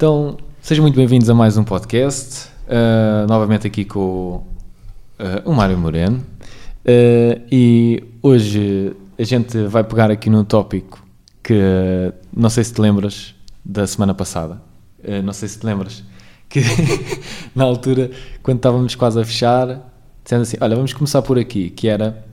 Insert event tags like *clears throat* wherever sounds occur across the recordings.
Então, sejam muito bem-vindos a mais um podcast. Uh, novamente aqui com uh, o Mário Moreno. Uh, e hoje a gente vai pegar aqui num tópico que não sei se te lembras da semana passada. não sei se te lembras que *laughs* na altura, quando estávamos quase a fechar, dizendo assim: Olha, vamos começar por aqui, que era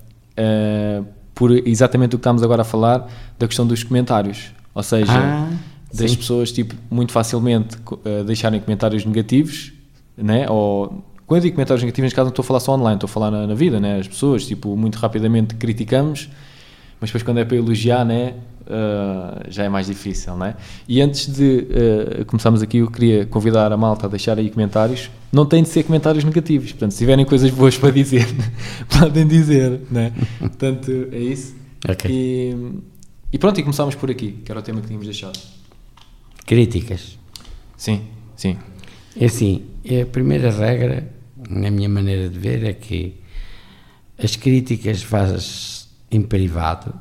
por exatamente o que estamos agora a falar da questão dos comentários. Ou seja. Ah das Sim. pessoas, tipo, muito facilmente uh, deixarem comentários negativos, né? Ou quando eu digo comentários negativos, neste caso não estou a falar só online, estou a falar na, na, vida, né? As pessoas, tipo, muito rapidamente criticamos, mas depois quando é para elogiar, né? Uh, já é mais difícil, né? E antes de uh, começarmos aqui, eu queria convidar a malta a deixar aí comentários. Não tem de ser comentários negativos, portanto, se tiverem coisas boas para dizer, *laughs* podem dizer, né? Portanto, é isso. Okay. E, e pronto, e começámos por aqui, que era o tema que tínhamos deixado. Críticas. Sim, sim. É assim, a primeira regra, na minha maneira de ver, é que as críticas fazes em privado,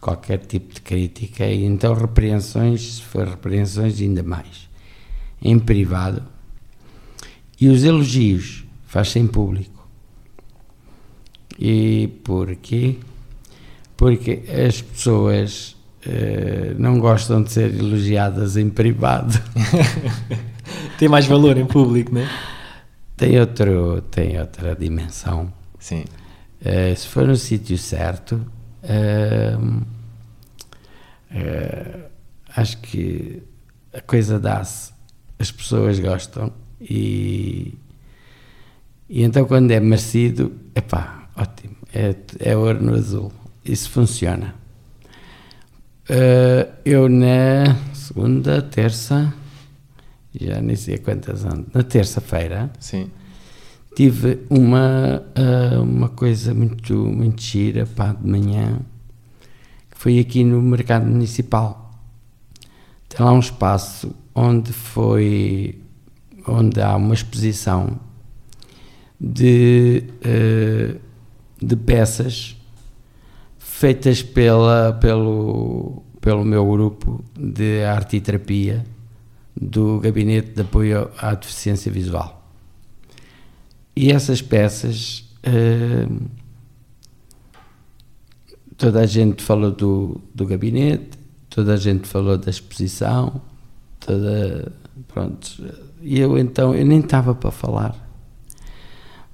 qualquer tipo de crítica, e então repreensões, se for repreensões, ainda mais, em privado. E os elogios faz em público. E porquê? Porque as pessoas não gostam de ser elogiadas em privado. *laughs* tem mais valor em público, não é? Tem, outro, tem outra dimensão. Sim. Uh, se for no sítio certo, uh, acho que a coisa dá-se, as pessoas gostam e, e então quando é merecido, epá, ótimo, é, é ouro no azul, isso funciona. Uh, eu na segunda, terça, já nem sei quantas anos, na terça-feira, Sim. tive uma, uh, uma coisa muito, muito gira, pá, de manhã, que foi aqui no mercado municipal. Tem lá um espaço onde foi, onde há uma exposição de, uh, de peças feitas pela, pelo, pelo meu grupo de arte e terapia do Gabinete de Apoio à Deficiência Visual. E essas peças, eh, toda a gente falou do, do gabinete, toda a gente falou da exposição, toda, pronto, e eu então, eu nem estava para falar,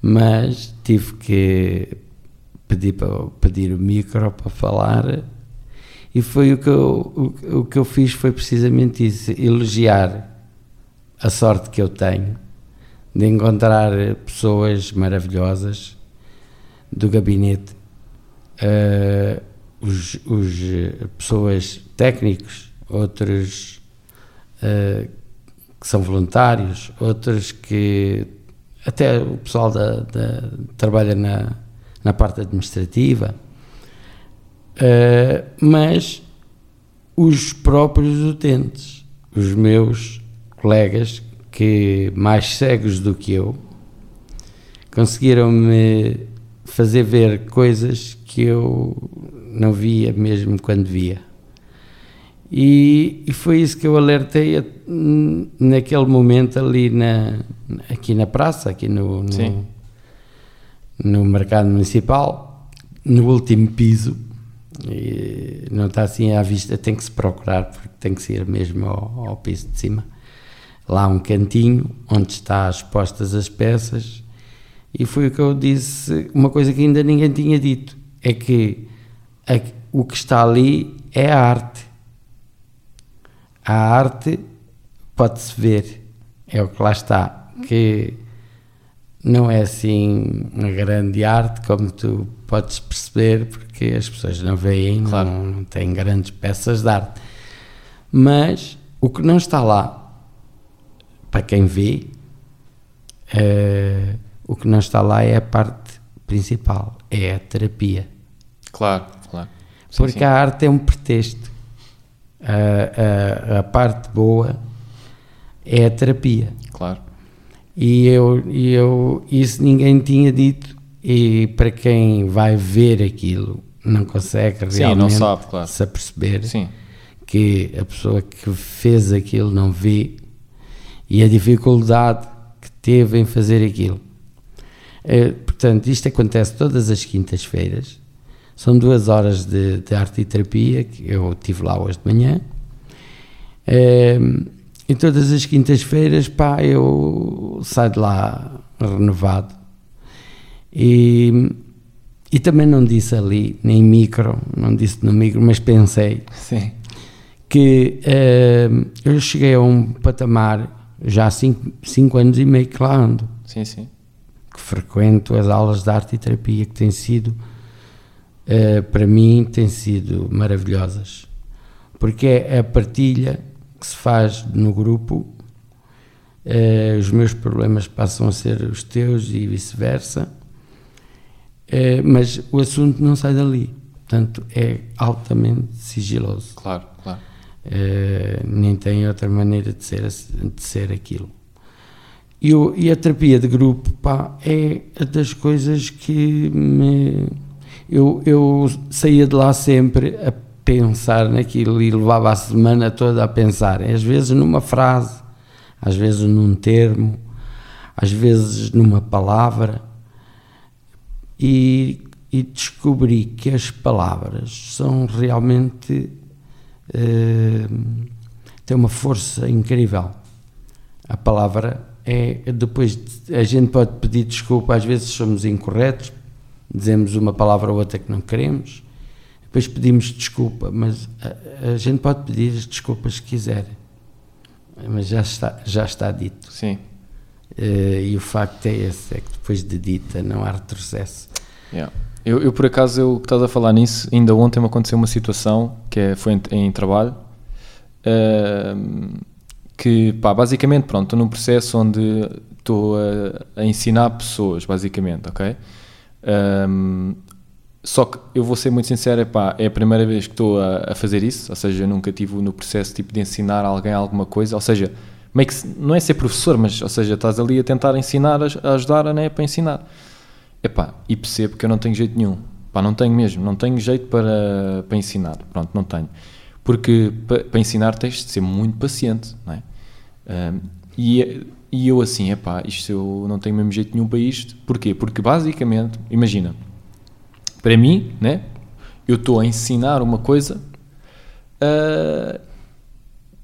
mas tive que pedi para pedir o micro para falar e foi o que eu, o, o que eu fiz foi precisamente isso, elogiar a sorte que eu tenho de encontrar pessoas maravilhosas do gabinete, uh, os, os pessoas técnicos, outros uh, que são voluntários, outros que até o pessoal da, da trabalha na na parte administrativa, uh, mas os próprios utentes, os meus colegas, que mais cegos do que eu, conseguiram-me fazer ver coisas que eu não via mesmo quando via. E, e, foi isso que eu alertei naquele momento ali na, aqui na praça, aqui no, no no mercado municipal, no último piso, e não está assim à vista, tem que se procurar, porque tem que ser mesmo ao, ao piso de cima. Lá um cantinho onde está expostas as peças, e foi o que eu disse, uma coisa que ainda ninguém tinha dito, é que a, o que está ali é a arte. A arte pode-se ver, é o que lá está, que não é assim uma grande arte, como tu podes perceber, porque as pessoas não veem, claro. não, não têm grandes peças de arte. Mas o que não está lá, para quem vê, é, o que não está lá é a parte principal, é a terapia. Claro, claro. Sim, porque sim. a arte é um pretexto. A, a, a parte boa é a terapia. Claro. E eu, e eu, isso ninguém tinha dito, e para quem vai ver aquilo, não consegue realmente Sim, não sabe, claro. se aperceber Sim. que a pessoa que fez aquilo não vê e a dificuldade que teve em fazer aquilo. É, portanto, isto acontece todas as quintas-feiras. São duas horas de, de, arte e terapia que eu tive lá hoje de manhã. É, e todas as quintas-feiras, pá, eu saio de lá renovado. E, e também não disse ali, nem micro, não disse no micro, mas pensei Sim. que uh, eu cheguei a um patamar já há cinco, cinco anos e meio que lá ando. Sim, sim. Que frequento as aulas de arte e terapia que têm sido, uh, para mim, têm sido maravilhosas. Porque é a partilha que se faz no grupo, uh, os meus problemas passam a ser os teus e vice-versa é, mas o assunto não sai dali. Portanto, é altamente sigiloso. Claro, claro. É, nem tem outra maneira de ser, de ser aquilo. E, eu, e a terapia de grupo pá, é das coisas que me. Eu, eu saía de lá sempre a pensar naquilo e levava a semana toda a pensar, às vezes numa frase, às vezes num termo, às vezes numa palavra e, e descobri que as palavras são realmente. Uh, têm uma força incrível. A palavra é. Depois, a gente pode pedir desculpa, às vezes somos incorretos, dizemos uma palavra ou outra que não queremos, depois pedimos desculpa, mas a, a gente pode pedir as desculpas que quiser, mas já está, já está dito. Sim. Uh, e o facto é esse, é que depois de dita não há retrocesso. Yeah. Eu, eu, por acaso, eu que estás a falar nisso, ainda ontem me aconteceu uma situação que é, foi em, em trabalho uh, que, pá, basicamente, pronto, estou num processo onde estou a, a, ensinar pessoas, basicamente, ok? Um, só que eu vou ser muito sincero, epá, é a primeira vez que estou a, a, fazer isso, ou seja, eu nunca tive no processo tipo de ensinar alguém alguma coisa, ou seja, não é ser professor, mas, ou seja, estás ali a tentar ensinar, a, ajudar, né, para ensinar. Epá, e percebo que eu não tenho jeito nenhum. Pá, não tenho mesmo, não tenho jeito para, para ensinar. Pronto, não tenho. Porque para, para ensinar tens de ser muito paciente, não é? Um, e, e eu assim, epá, isto eu não tenho mesmo jeito nenhum para isto. Porquê? Porque basicamente, imagina, para mim, né? Eu estou a ensinar uma coisa uh,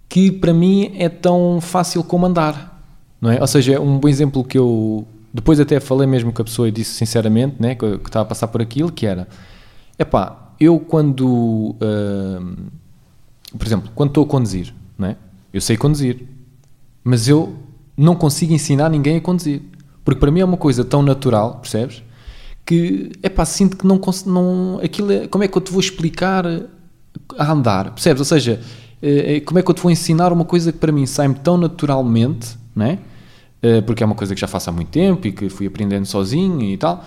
que para mim é tão fácil como andar, não é? Ou seja, um bom exemplo que eu depois até falei mesmo com a pessoa e disse sinceramente, né, que, que estava a passar por aquilo, que era, epá, eu quando, uh, por exemplo, quando estou a conduzir, né, eu sei conduzir, mas eu não consigo ensinar ninguém a conduzir, porque para mim é uma coisa tão natural, percebes? Que, epá, sinto que não, não aquilo é, como é que eu te vou explicar a andar, percebes? Ou seja, é, como é que eu te vou ensinar uma coisa que para mim sai-me tão naturalmente, né? Eh, porque é uma coisa que já faço há muito tempo e que fui aprendendo sozinho e tal.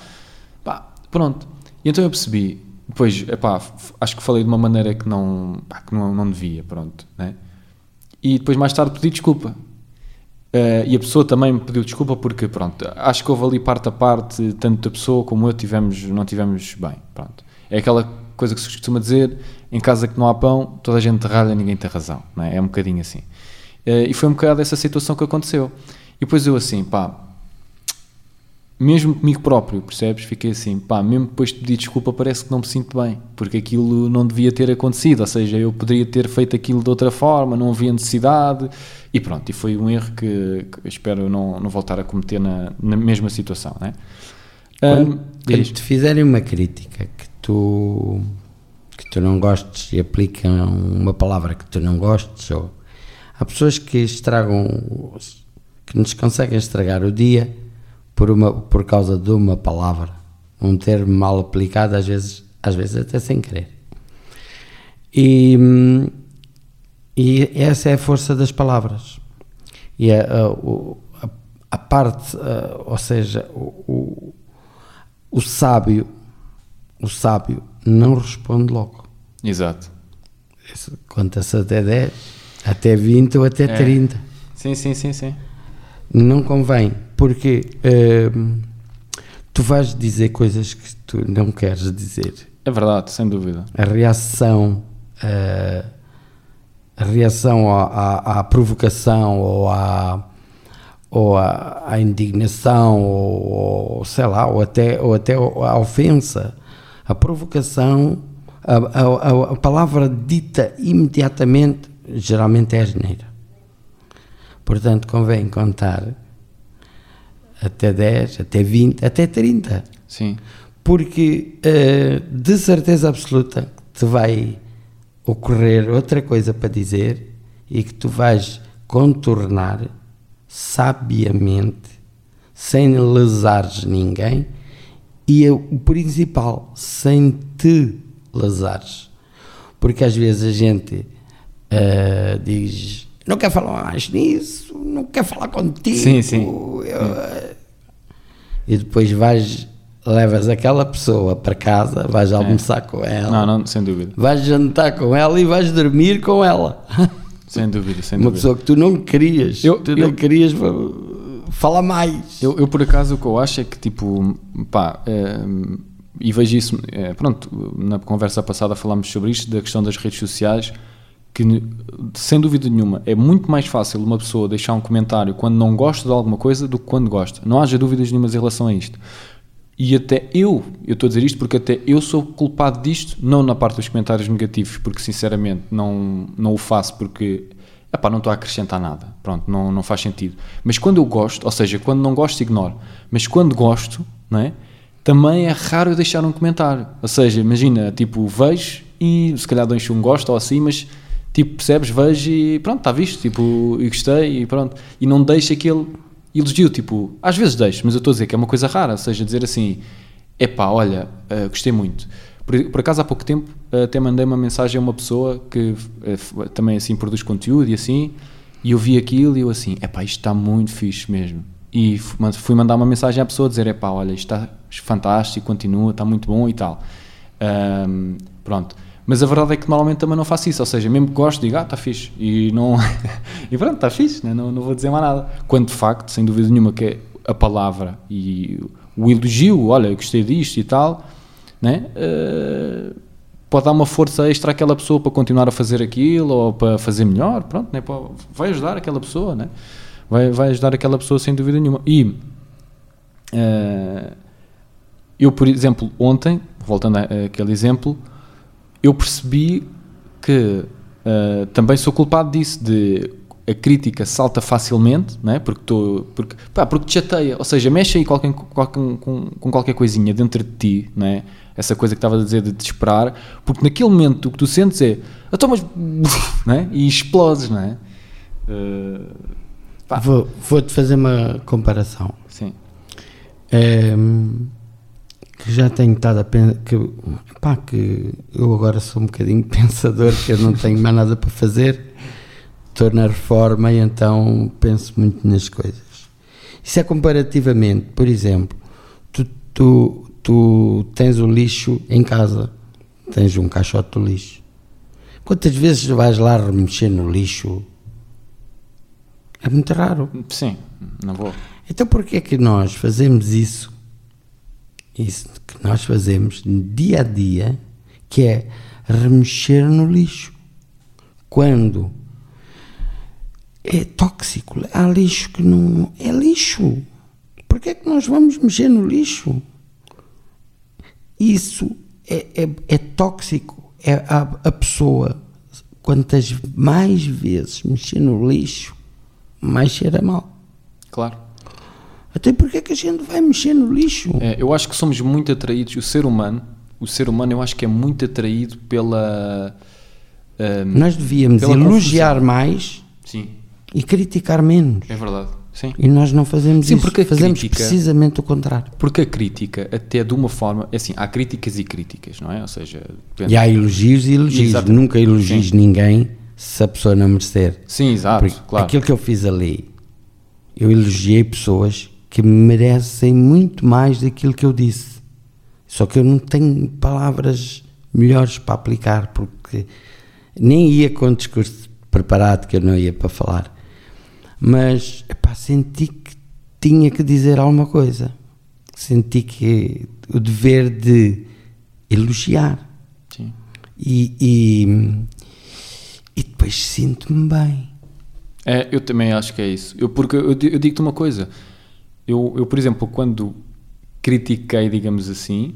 Pá, pronto. E então eu percebi, depois, epá, acho que falei de uma maneira que não, pá, que não, não devia, pronto, né? E depois mais tarde pedi desculpa. Uh, e a pessoa também me pediu desculpa porque, pronto, acho que houve ali parte a parte, tanto a pessoa como eu tivemos, não tivemos bem, pronto. É aquela coisa que se costuma dizer, em casa que não há pão, toda a gente ralha, ninguém tem razão, não é? É um bocadinho assim. Uh, e foi um bocado essa situação que aconteceu. E depois eu assim, pá, mesmo comigo próprio, percebes? Fiquei assim, pá, mesmo depois de pedir desculpa, parece que não me sinto bem, porque aquilo não devia ter acontecido, ou seja, eu poderia ter feito aquilo de outra forma, não havia necessidade, e pronto, e foi um erro que, que espero não, não voltar a cometer na, na mesma situação, né? Quando, um, quando te fizerem uma crítica que tu, que tu não gostes e aplicam uma palavra que tu não gostes, ou há pessoas que estragam que nos conseguem estragar o dia por, uma, por causa de uma palavra, um termo mal aplicado, às vezes, às vezes até sem querer. E, e essa é a força das palavras. E a, a, a parte, a, ou seja, o, o, o sábio, o sábio não responde logo. Exato. Conta-se até 10, até 20 ou até é. 30. Sim, sim, sim, sim. Não convém, porque uh, tu vais dizer coisas que tu não queres dizer. É verdade, sem dúvida. A reação uh, a reação à, à, à provocação ou à, ou à, à indignação ou, ou, sei lá, ou até, ou até à ofensa. A provocação, a, a, a palavra dita imediatamente, geralmente é asneira. Portanto, convém contar até 10, até 20, até 30. Sim. Porque uh, de certeza absoluta te vai ocorrer outra coisa para dizer e que tu vais contornar sabiamente, sem lesares ninguém e o principal, sem te lesares. Porque às vezes a gente uh, diz: Não quer falar mais nisso, não quer falar contigo. Sim, sim. Eu, e depois vais, levas aquela pessoa para casa, vais almoçar com ela. Não, não, sem dúvida. Vais jantar com ela e vais dormir com ela. *laughs* Sem dúvida, sem Uma dúvida. pessoa que tu não querias, Eu- tu eu- não querias fa- falar mais. Eu, eu, por acaso, o que eu acho é que, tipo, pá, eh, e vejo isso, eh, pronto, na conversa passada falámos sobre isto, da questão das redes sociais, que, sem dúvida nenhuma, é muito mais fácil uma pessoa deixar um comentário quando não gosta de alguma coisa do que quando gosta. Não haja dúvidas nenhumas em relação a isto. E até eu, eu estou a dizer isto porque até eu sou culpado disto, não na parte dos comentários negativos, porque sinceramente não, não o faço porque epá, não estou a acrescentar nada, pronto, não, não faz sentido. Mas quando eu gosto, ou seja, quando não gosto, ignoro. Mas quando gosto, não é? também é raro eu deixar um comentário. Ou seja, imagina, tipo, vejo e se calhar deixo um gosto ou assim, mas tipo, percebes, vejo e pronto, está visto, tipo, e gostei e pronto. E não deixo aquele elogio, tipo, às vezes deixo, mas eu estou a dizer que é uma coisa rara, ou seja, dizer assim, epá, olha, eh, gostei muito. Por, por acaso há pouco tempo eh, até mandei uma mensagem a uma pessoa que f- também assim produz conteúdo e assim, e eu vi aquilo e eu assim, epá, isto está muito fixe mesmo. E fui mandar uma mensagem à pessoa dizer, epá, olha, isto está fantástico, continua, está muito bom e tal. Ahm, pronto. Mas a verdade é que normalmente também não faço isso, ou seja, mesmo que gosto, digo, ah, está fixe. E, não... *laughs* e pronto, está fixe, né? não, não vou dizer mais nada. Quando de facto, sem dúvida nenhuma, que é a palavra e o elogio, olha, eu gostei disto e tal, né? Eh, pode dar uma força extra àquela pessoa para continuar a fazer aquilo ou para fazer melhor, pronto, né? Vai ajudar aquela pessoa, né? vai, vai ajudar aquela pessoa sem dúvida nenhuma. E eh, eu, por exemplo, ontem, voltando àquele exemplo, eu percebi que eh, também sou culpado disso, de a crítica salta facilmente, não é? porque, tô, porque, pá, porque te chateia, ou seja, mexe aí qualquer, qualquer- com, com qualquer coisinha dentro de ti, não é? essa coisa que estava a dizer de te esperar, porque naquele momento o que tu sentes é, então, mas, *laughs* não é? e explodes, não é? Eh, pá, Vou- Vou-te fazer uma comparação. sim, Ehm, que já tenho estado a pensar que, pá, que eu agora sou um bocadinho *laughs* pensador, que eu não tenho mais nada para fazer, estou na reforma e então penso muito nas coisas. Isso é comparativamente, por exemplo, tu, tu, tu tens o lixo em casa, tens um caixote do lixo. Quantas vezes vais lá remexer no lixo? É muito raro. sim, não vou. Então porquê é que nós fazemos isso? Isso que nós fazemos dia a dia, que é remexer no lixo. Quando é tóxico, há lixo que não é lixo. Porquê é que nós vamos mexer no lixo? Isso é, é, é tóxico. É a, a pessoa, quantas mais vezes mexer no lixo, mais cheira mal. Claro. Até porque é que a gente vai mexer no lixo? É, eu acho que somos muito atraídos, o ser humano, o ser humano eu acho que é muito atraído pela... ahm, Nós devíamos elogiar confusão. mais sim, e criticar menos. é verdade. Sim. E nós não fazemos Sim, isso. porque fazemos crítica- precisamente o contrário. Porque a crítica, até de uma forma, é assim, há críticas e críticas, não é? Ou seja, depende- E há elogios e elogios. Exatamente. Nunca elogies ninguém se a pessoa não merecer. Sim, exato, Porque claro. Aquilo que eu fiz ali, eu elogiei pessoas que merecem muito mais daquilo que eu disse. Só que eu não tenho palavras melhores para aplicar, porque nem ia com o discurso preparado que eu não ia para falar. Mas epá, senti que tinha que dizer alguma coisa. Senti que o dever de elogiar. Sim. E, e, e depois sinto-me bem. É, eu também acho que é isso. Eu, porque eu, eu digo-te uma coisa. Eu, eu, por exemplo, quando critiquei, digamos assim,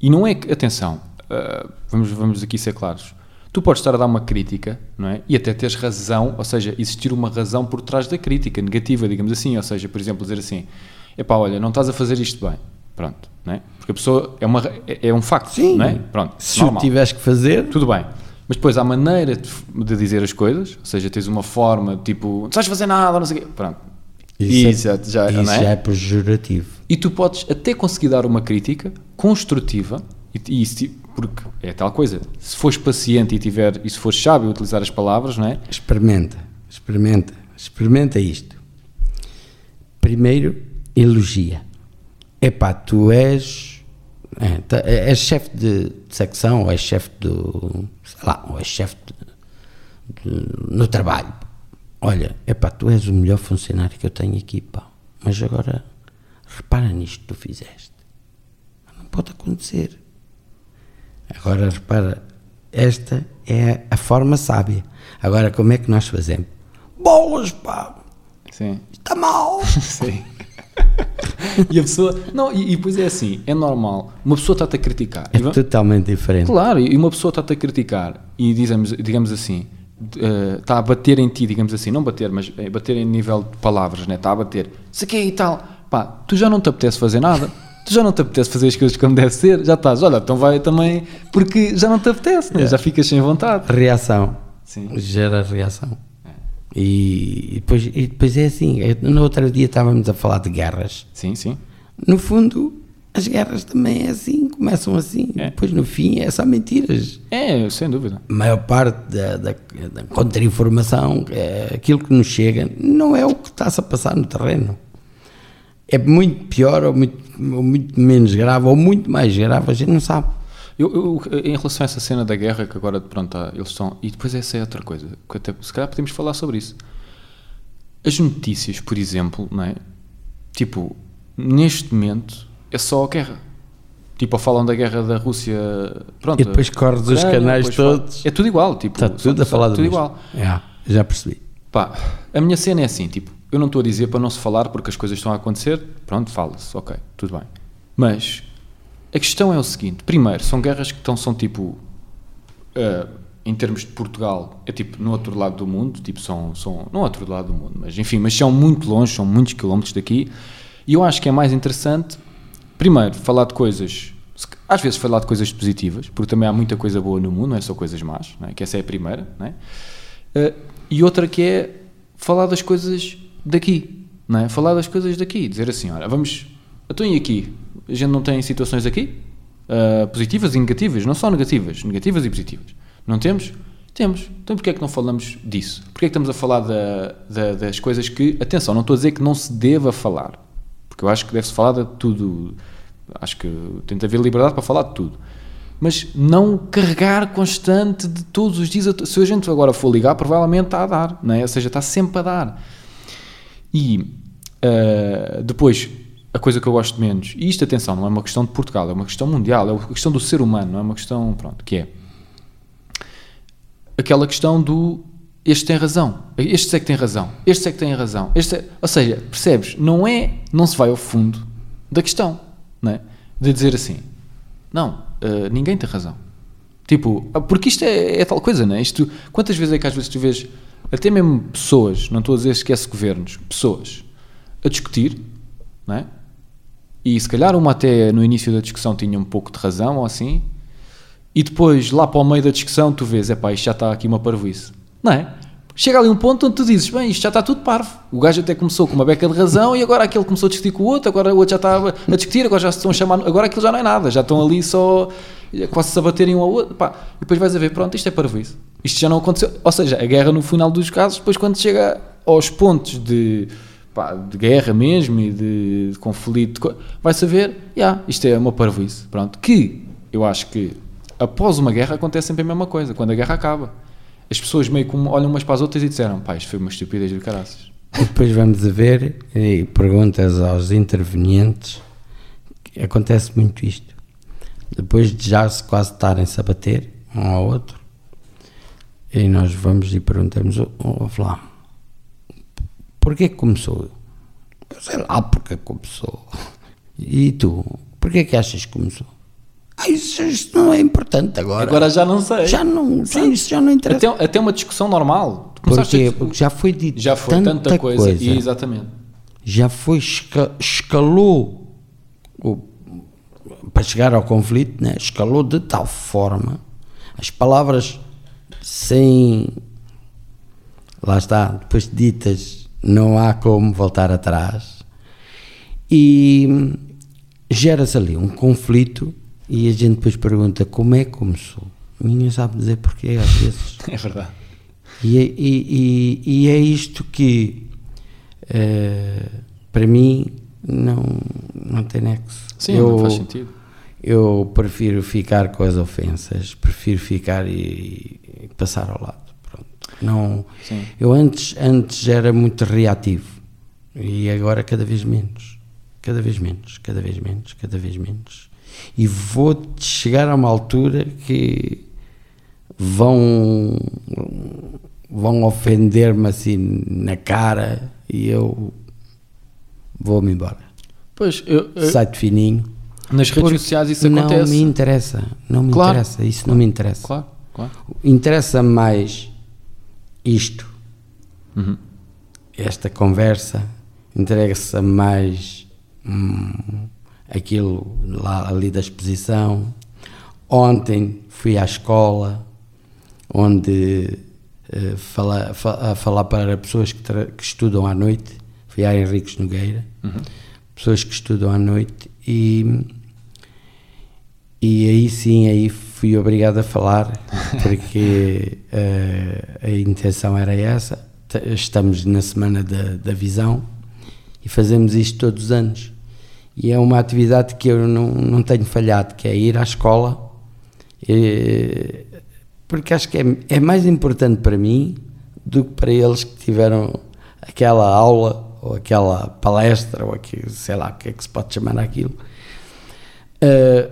e não é que, atenção, ah, vamos, vamos aqui ser claros. Tu podes estar a dar uma crítica, não é? E até teres razão, ou seja, existir uma razão por trás da crítica, negativa, digamos assim. Ou seja, por exemplo, dizer assim: epá, olha, não estás a fazer isto bem. Pronto, não é? Porque a pessoa é, uma, é, é um facto, Sim. não é? Pronto, Se normal. o tiveres que fazer, Tudo bem. Mas depois há maneira de, de dizer as coisas, ou seja, tens uma forma tipo, não sabes fazer nada, não sei o quê. Pronto. Isso é- já, isso não é? já é pejorativo. E tu podes até conseguir dar uma crítica construtiva, e, e isso, porque é tal coisa, se fores paciente e, tiver, e se fores sábio utilizar as palavras, não é? Experimenta, experimenta, experimenta isto. Primeiro, elogia. Epá, tu és, é, tá- és chefe de secção, ou és chefe do, sei lá, ou és chefe de- de- no trabalho. Olha, epá, tu és o melhor funcionário que eu tenho aqui, pá. Mas agora, repara nisto que tu fizeste. Não pode acontecer. Agora repara, esta é a forma sábia. Agora, como é que nós fazemos? Bolas, pá! Sim. Está mal! *laughs* Sim. e a pessoa. Não, e, e depois é assim, é normal. Uma pessoa está-te a criticar. É E totalmente diferente. Claro, e uma pessoa está-te a criticar e dizemos, digamos assim, de- eh, está a bater em ti, digamos assim, não bater, mas é bater em nível de palavras, né? está a bater, isso aqui e tal, pá, tu já não te apetece fazer nada, tu já não te apetece fazer as coisas como deve ser, já estás, olha, então vai também, porque já não te apetece, né? já ficas sem vontade. Reação. Sim. Gera reação. E, e depois, e depois é assim, é- no outro dia estávamos a falar de guerras. Sim, sim. No fundo, as guerras também é assim, começam assim. É. Depois no fim é só mentiras. É, sem dúvida. A maior parte da, da, da contra-informação, é aquilo que nos chega, não é o que está-se a passar no terreno. É muito pior ou muito, ou muito menos grave ou muito mais grave, a gente não sabe. Eu, eu, em relação a essa cena da guerra, que agora pronto, tá, eles estão. E depois essa é outra coisa, que até, se calhar podemos falar sobre isso. As notícias, por exemplo, não é? Tipo, neste momento é só a guerra. Tipo, falam da guerra da Rússia. Pronto, E depois corres os canais depois fala- todos. É tudo igual, tipo. Está tudo só- a falar do Tudo mesmo. igual. É, já percebi. Pá, a minha cena é assim, tipo, eu não estou a dizer para não se falar porque as coisas estão a acontecer, pronto, fala-se, ok, tudo bem. Mas a questão é o seguinte: primeiro, são guerras que estão, são tipo, ah, em termos de Portugal, é tipo no outro lado do mundo, tipo, são, são, não outro lado do mundo, mas enfim, mas são muito longe, são muitos quilómetros daqui, e eu acho que é mais interessante, primeiro, falar de coisas. Às vezes falar de coisas positivas, porque também há muita coisa boa no mundo, não é só coisas más, é? que essa é a primeira, é? Uh, e outra que é falar das coisas daqui, é? Falar das coisas daqui, dizer assim, olha, vamos, então e aqui? A gente não tem situações aqui? Uh, positivas e negativas, não só negativas, negativas e positivas. Não temos? Temos. Então porquê é que não falamos disso? Porquê é que estamos a falar da- da- das coisas que, atenção, não estou a dizer que não se deva falar, porque eu acho que deve-se falar de tudo, acho que tem de haver liberdade para falar de tudo mas não carregar constante de todos os dias. Se a gente agora for ligar, provavelmente está a dar, não é? ou seja, está sempre a dar. E ah, depois, a coisa que eu gosto menos, e isto, atenção, não é uma questão de Portugal, é uma questão mundial, é uma questão do ser humano, não é uma questão, pronto, que é aquela questão do este tem razão, este é que tem razão, este é que tem razão, este é... ou seja, percebes, não é, não se vai ao fundo da questão, é? De dizer assim, não, eh, ninguém tem razão. Tipo, ah, porque isto é, é tal coisa, não é? Isto, quantas vezes é que às vezes tu vês, até mesmo pessoas, não estou a dizer esquece governos, pessoas, a discutir, não é? E se calhar uma até no início da discussão tinha um pouco de razão ou assim, e depois lá para o meio da discussão tu vês, é pá, isto já está aqui uma parvoíce, não é? Chega ali um ponto onde tu dizes, bem, isto já está tudo parvo. O gajo até começou com uma beca de razão e agora aquele começou a discutir com o outro, agora o outro já está a discutir, agora já estão a chamar, agora aquilo já não é nada, já estão ali só quase se a baterem um ao outro, pá. E depois vais a ver, pronto, isto é parvoíce. Isto já não aconteceu. Ou seja, a guerra no final dos casos, depois quando chega aos pontos de, pá, de guerra mesmo e de, de conflito, vai-se a ver, yeah, isto é uma parvoíce. Pronto, que eu acho que após uma guerra acontece sempre a mesma coisa, quando a guerra acaba. As pessoas meio que olham umas para as outras e disseram, pá, isto foi uma estupidez de caraças. E depois vamos a ver e perguntas aos intervenientes. Acontece muito isto. Depois de já se quase estarem-se a bater um ao outro, E nós vamos e perguntamos ao Flávio, porquê que começou? Eu sei lá porque começou. E tu, porquê que achas que começou? Ah, isso, isso, não é importante agora. Agora já não sei. Já não, já, isso já não interessa. Até, até uma discussão normal. Porque, porque já foi dito Já foi tanta, tanta coisa. coisa. Exatamente. Já foi, esca, escalou o, para chegar ao conflito, né? escalou de tal forma, as palavras sem, lá está, depois ditas, não há como voltar atrás, e gera-se ali um conflito e a gente depois pergunta como é que começou. Ninguém sabe dizer porquê, às vezes. *laughs* É verdade. E, e, e, e é isto que, uh, para mim, não, não tem nexo. Sim, eu, não faz sentido. Eu prefiro ficar com as ofensas, prefiro ficar e, e passar ao lado. Pronto. Não, Sim. eu antes, antes era muito reativo e agora cada vez menos. Cada vez menos, cada vez menos, cada vez menos e vou chegar a uma altura que vão vão ofender-me assim na cara e eu vou-me embora. Pois, eu, eu, Sai de fininho. Nas redes sociais isso não acontece. Não me interessa, não me Claro. interessa, isso não me interessa. Claro, claro. Interessa mais isto, Uhum. esta conversa, interessa mais hum, aquilo lá ali da exposição. Ontem fui à escola onde eh, fala, fa- a falar para pessoas que, que estudam à noite, fui à Henriques Nogueira, pessoas que estudam à noite. E e aí sim aí fui obrigado a falar *laughs* porque eh, a intenção era essa. Estamos na semana da, da visão e fazemos isto todos os anos e é uma atividade que eu não, não tenho falhado que é ir à escola. Eh, porque acho que é, é mais importante para mim do que para eles que tiveram aquela aula ou aquela palestra ou aquilo, sei lá o que é que se pode chamar aquilo eh,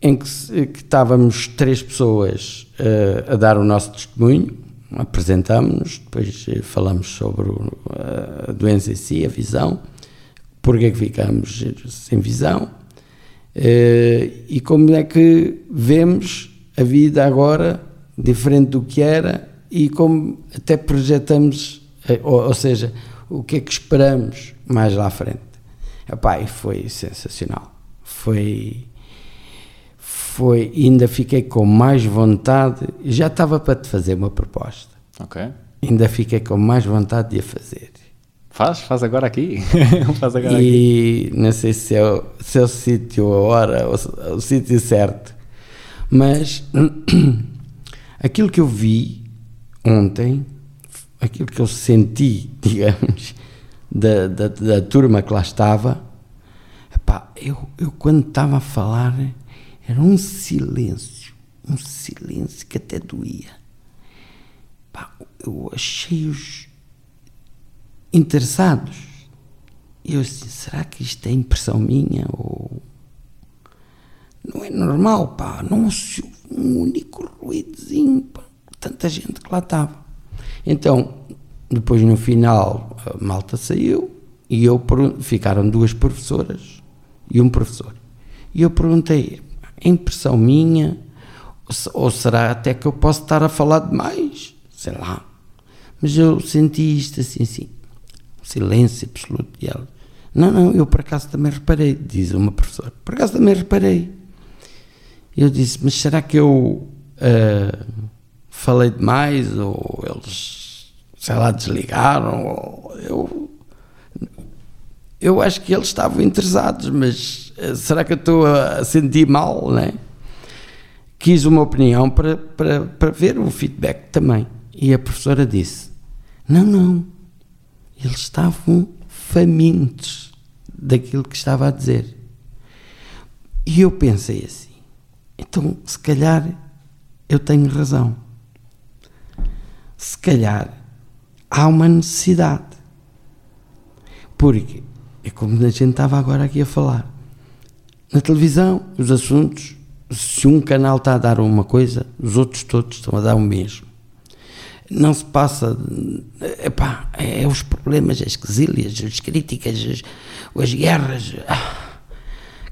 em que, que estávamos três pessoas eh, a dar o nosso testemunho, apresentámos-nos, depois eh, falamos sobre a doença em si, a visão, porque é que ficamos sem visão eh, e como é que vemos a vida agora diferente do que era e como até projetamos, eh, ou, ou seja, o que é que esperamos mais lá à frente. Epá, e foi sensacional. Foi foi, ainda fiquei com mais vontade, já estava para te fazer uma proposta, Ok. ainda fiquei com mais vontade de a fazer. Faz, faz agora aqui. *laughs* faz agora aqui. E não sei se é, o- se é o sítio, a hora, o, o sítio certo, mas *clears throat* aquilo que eu vi ontem, aquilo que eu senti, *laughs* digamos, da, da, da turma que lá estava, epá, eu, eu quando estava a falar, era um silêncio, um silêncio que até doía. Pá, eu achei-os interessados. Eu assim, será que isto é impressão minha ou não é normal, pá, não se um único ruídozinho, pá, tanta gente que lá estava. Então, depois no final a malta saiu e eu ficaram duas professoras e um professor. E eu perguntei, é impressão minha ou será até que eu posso estar a falar demais? Sei lá. Mas eu senti isto assim, assim, silêncio absoluto. E ela, não, não, eu por acaso também reparei, diz uma professora, por acaso também reparei. Eu disse, mas será que eu ah, falei demais ou eles, sei lá, desligaram? Ou eu, eu acho que eles estavam interessados, mas ah, será que eu estou a sentir mal, né? Quis uma opinião para, para, para ver o feedback também. E a professora disse, não, não, eles estavam famintos daquilo que estava a dizer. E eu pensei assim, então se calhar eu tenho razão. Se calhar há uma necessidade. Porque é como a gente estava agora aqui a falar. Na televisão, os assuntos, se um canal está a dar uma coisa, os outros todos estão a dar o mesmo. Não se passa. Epá, é os problemas, as quesílias, as críticas, as, as guerras. Ah,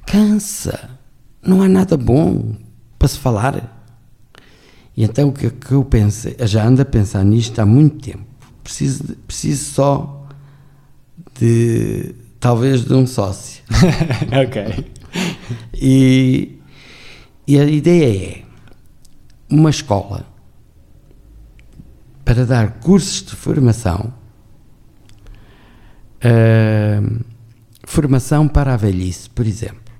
cansa. Não há nada bom para se falar. E então o que, que eu pensei, eu já ando a pensar nisto há muito tempo. Preciso, preciso só de talvez de um sócio. *laughs* ok. E, e a ideia é uma escola para dar cursos de formação, uh, formação para a velhice, por exemplo,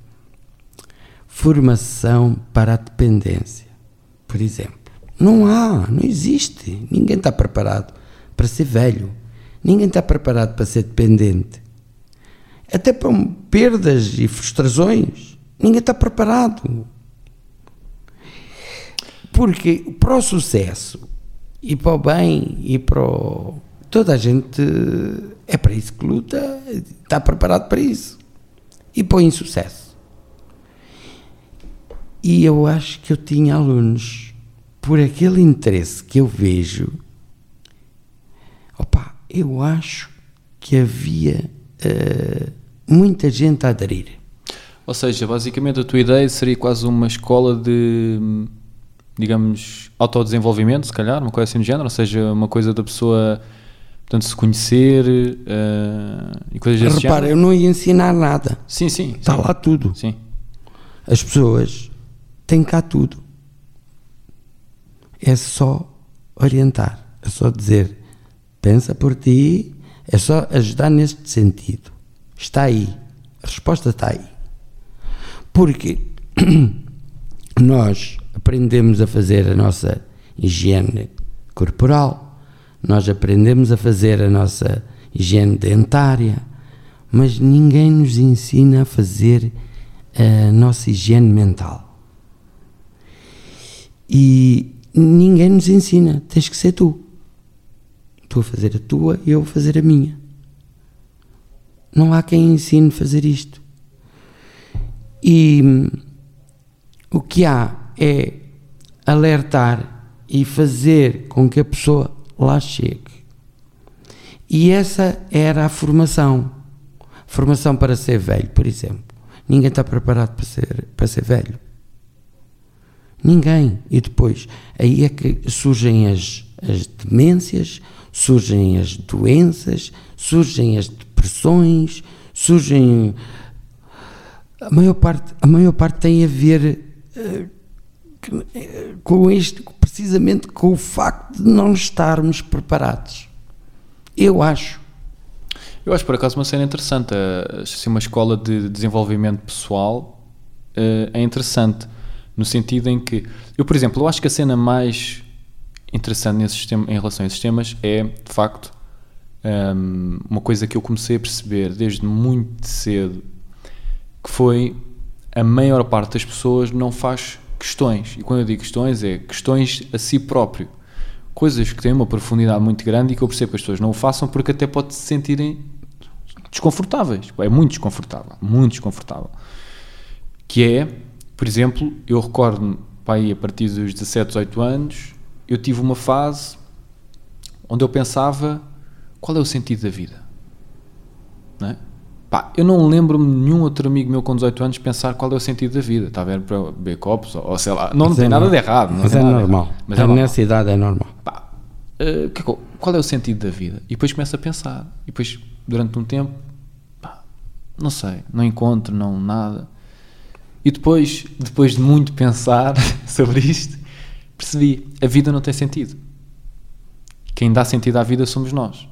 formação para a dependência, por exemplo. Não há, não existe. Ninguém está preparado para ser velho. Ninguém está preparado para ser dependente. Até para perdas e frustrações. Ninguém está preparado. Porque para o sucesso e para o bem e para o... toda a gente é para isso que luta, está preparado para isso. E para o insucesso. E eu acho que eu tinha alunos por aquele interesse que eu vejo. Opa, eu acho que havia uh, muita gente a aderir. Ou seja, basicamente a tua ideia seria quase uma escola de digamos, autodesenvolvimento, se calhar, uma coisa assim do género, ou seja, uma coisa da pessoa, portanto, se conhecer uh, e coisas desse Repara, género. eu não ia ensinar nada. Sim, sim. Está sim. lá tudo. Sim. As pessoas têm cá tudo. É só orientar, é só dizer, pensa por ti, é só ajudar neste sentido. Está aí. A resposta está aí. Porque *clears throat* nós aprendemos a fazer a nossa higiene corporal, nós aprendemos a fazer a nossa higiene dentária, mas ninguém nos ensina a fazer a nossa higiene mental. E ninguém nos ensina, tens que ser tu. Tu a fazer a tua e eu a fazer a minha. Não há quem ensine a fazer isto. E o que há é alertar e fazer com que a pessoa lá chegue. E essa era a formação. Formação para ser velho, por exemplo. Ninguém está preparado para ser, para ser velho. Ninguém. E depois, aí é que surgem as, as demências, surgem as doenças, surgem as depressões, surgem. A maior parte, a maior parte tem a ver. Uh, com este, precisamente com o facto de não estarmos preparados. Eu acho. Eu acho por acaso uma cena interessante. Eh, assim, uma escola de desenvolvimento pessoal eh, é interessante no sentido em que eu, por exemplo, eu acho que a cena mais interessante nesse sistema, em relação a esses temas é de facto ehm, uma coisa que eu comecei a perceber desde muito cedo que foi a maior parte das pessoas não faz questões. E quando eu digo questões, é questões a si próprio. Coisas que têm uma profundidade muito grande e que eu percebo que as pessoas não o façam porque até pode se sentirem desconfortáveis. É muito desconfortável. Muito desconfortável. Que é, por exemplo, eu recordo-me, pai, a partir dos 17, 18 anos, eu tive uma fase onde eu pensava qual é o sentido da vida. Não é? Pá, eu não lembro-me nenhum outro amigo meu com 18 anos pensar qual é o sentido da vida. Está a ver para beber copos ou, ou sei lá. Não, não tem é nada de errado. Mas é normal. Mas é Nessa idade é normal. Pá, uh, qual é o sentido da vida? E depois começa a pensar. E depois, durante um tempo, pá, não sei, não encontro, não nada. E depois, depois de muito pensar *laughs* sobre isto, percebi: a vida não tem sentido. Quem dá sentido à vida somos nós.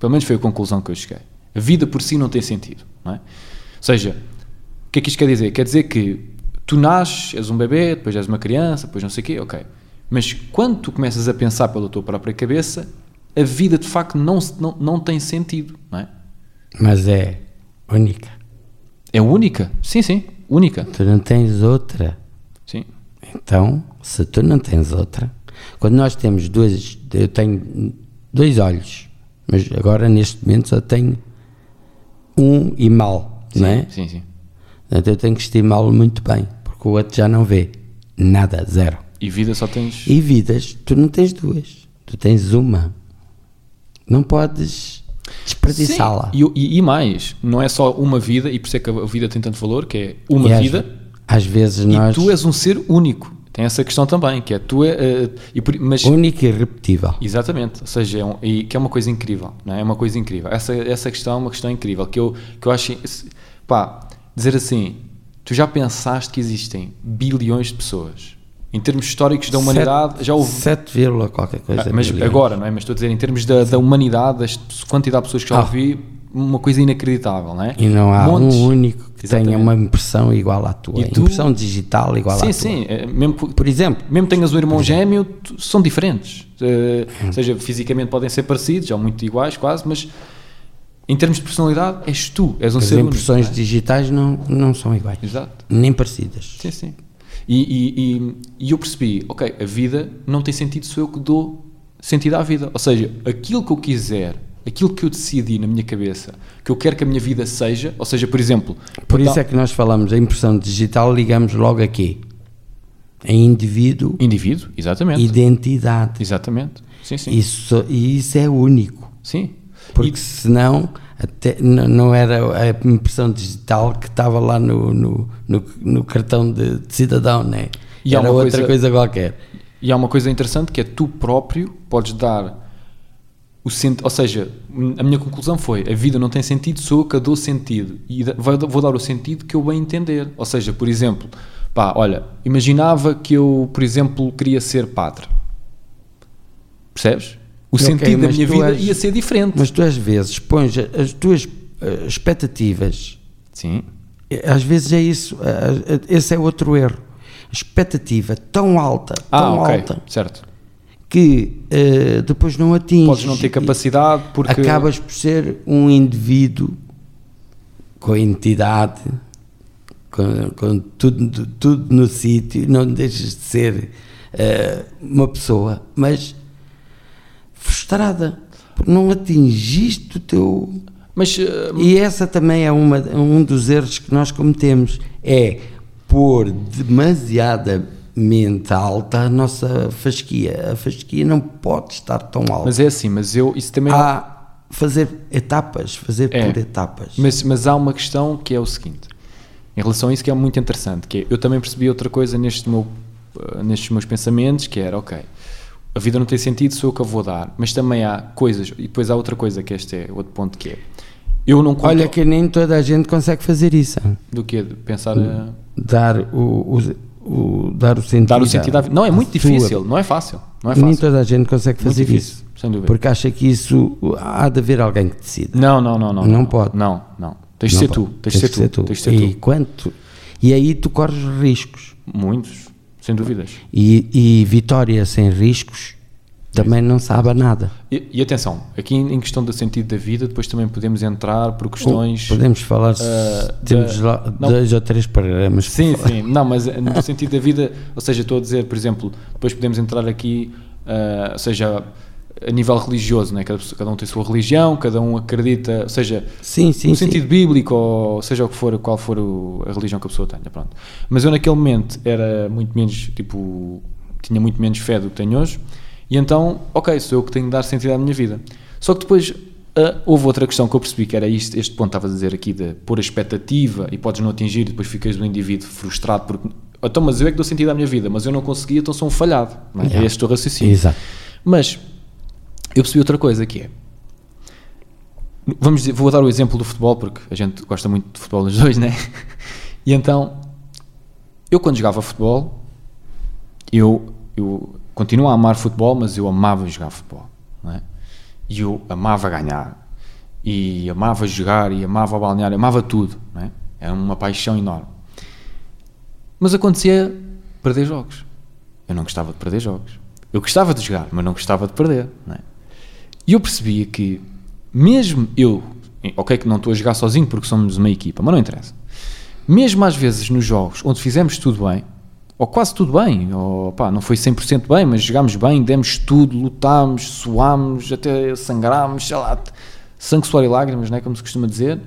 Pelo menos foi a conclusão que eu cheguei. A vida por si não tem sentido. Não é? Ou seja, o que é que isto quer dizer? Quer dizer que tu nasces, és um bebê, depois és uma criança, depois não sei o quê, ok. Mas quando tu começas a pensar pela tua própria cabeça, a vida de facto não, não, não tem sentido, não é? Mas é única. É única? Sim, sim, única. Tu não tens outra. Sim. Então, se tu não tens outra, quando nós temos dois, eu tenho dois olhos, mas agora neste momento só tenho um e mal, sim, não é? Sim, sim. Portanto, eu tenho que estimá-lo muito bem, porque o outro já não vê nada, zero. E vida só tens. E vidas, tu não tens duas, Tu tens uma. Não podes desperdiçá-la. Sim, e, e, mais, não é só uma vida, e por isso é que a vida tem tanto valor, que é uma E às- vida, Às, vezes e nós. tu és um ser único. Tem essa questão também, que é tu é, eh, e por- mas Única e irrepetível. Exatamente, ou seja, é um- e que é uma coisa incrível, não é? É uma coisa incrível. Essa, essa questão é uma questão incrível, que eu, que eu acho, pá, dizer assim, tu já pensaste que existem bilhões de pessoas, em termos históricos da humanidade, já houve... 7, vírgula qualquer coisa. Ah, mas milhões. agora, não é? Mas estou a dizer, em termos da, da humanidade, da quantidade de pessoas que já Ah. ouvi, uma coisa inacreditável, não é? E não há Montes. um único que tenha Exatamente. uma impressão igual à tua. E tu- Impressão digital igual à Sim, tua. sim, é, mesmo, que- Por exemplo, mesmo que tenhas um irmão gêmeo, tu- são diferentes. Eh, Ou seja, fisicamente podem ser parecidos, ou muito iguais, quase, mas em termos de personalidade, és tu, és um as ser único. impressões não é? digitais não, não são iguais. Exato. Nem parecidas. Sim, sim. E, e, e, e eu percebi, ok, a vida não tem sentido, sou eu que dou sentido à vida. Ou seja, aquilo que eu quiser, aquilo que eu decidi na minha cabeça, que eu quero que a minha vida seja, ou seja, por exemplo, Por isso é que nós falamos da impressão digital, ligamos logo aqui. Em indivíduo, indivíduo, exatamente. identidade. Exatamente. Sim, sim. Isso, e isso é único. Sim. Porque senão até, não era a impressão digital que estava lá no, no, no, no cartão de, de cidadão, né? E era uma outra coisa- coisa qualquer. E há uma coisa interessante que é tu próprio podes dar o sentido, ou seja, a minha conclusão foi, a vida não tem sentido, sou eu que a dou sentido e vou dar o sentido que eu bem entender. Ou seja, por exemplo, pá, olha, imaginava que eu, por exemplo, queria ser padre. Percebes? O Ok, sentido da minha vida és- ia ser diferente. Mas tu às vezes pões as tuas eh, expectativas, Sim. às vezes é isso, eh, eh, esse é outro erro. Expectativa tão alta, Ah, tão ok, alta, certo. Que eh, depois não atinges. Podes não ter capacidade porque acabas por ser um indivíduo com identidade, com, com tudo, tudo no sítio, não deixas de ser eh, uma pessoa, mas frustrada, porque não atingiste o teu. Mas eh, E essa também é uma, um dos erros que nós cometemos, é pôr demasiadamente alta a nossa fasquia. A fasquia não pode estar tão alta. mas é assim, mas eu isso também Há fazer etapas, fazer É. por etapas. Mas, mas há uma questão que é o seguinte, em relação a isso que é muito interessante, que é, eu também percebi outra coisa neste meu, eh, nestes meus pensamentos, que era, ok, a vida não tem sentido, sou eu que a vou dar, mas também há coisas, e depois há outra coisa, que este é outro ponto, que é, eu não conto Olha que nem toda a gente consegue fazer isso. do que pensar a, Dar o, o, o- dar o sentido. dar o sentido à vida. Não, é muito sua- difícil, não é fácil, não é Nem fácil. toda a gente consegue Muito fazer difícil, isso. sem dúvida. Porque acha que isso há de haver alguém que decida. Não, não, não, não. Não pode. Não, não. Tens de Não ser tu, tens de ser tu, tens de ser e tu. quanto? E aí tu corres riscos. Muitos, sem dúvidas. E, e vitória sem riscos também não sabe a nada. E, e atenção, aqui em questão do sentido da vida, depois também podemos entrar por questões. Podemos falar, Ah, temos da- lá não. dois ou três programas. Sim, sim, não, mas eh, no sentido da vida, ou seja, estou a dizer, por exemplo, depois podemos entrar aqui, ah, ou seja, a nível religioso, né? cada, cada um tem a sua religião, cada um acredita, ou seja, Sim, sim, no sim. sentido bíblico, ou seja o que for, qual for o- a religião que a pessoa tenha, pronto. Mas eu naquele momento era muito menos, tipo, tinha muito menos fé do que tenho hoje, e então, ok, sou eu que tenho de dar sentido à minha vida. Só que depois ah, houve outra questão que eu percebi, que era isto, este ponto que estava a dizer aqui, de pôr a expectativa e podes não atingir, e depois ficas um indivíduo frustrado, porque, então, mas eu é que dou sentido à minha vida, mas eu não consegui, então sou um falhado. Não é? Yeah. é este o raciocínio. Exato. Mas eu percebi outra coisa que é. Vamos dizer, vou dar o exemplo do futebol, porque a gente gosta muito de futebol os dois, né? *laughs* E então, eu quando jogava futebol, eu, eu continuo a amar futebol, mas eu amava jogar futebol, é? E eu amava ganhar, e amava jogar, e amava balnear, amava tudo, é? Era uma paixão enorme. Mas acontecia perder jogos. Eu não gostava de perder jogos. Eu gostava de jogar, mas não gostava de perder. É? E eu percebia que, mesmo eu, ok, que não estou a jogar sozinho porque somos uma equipa, mas não interessa. Mesmo às vezes nos jogos onde fizemos tudo bem, ou quase tudo bem, ou pá, não foi 100% bem, mas jogámos bem, demos tudo, lutámos, suámos, até sangrámos, sei lá, sangue, suor e lágrimas, não é? como se costuma dizer,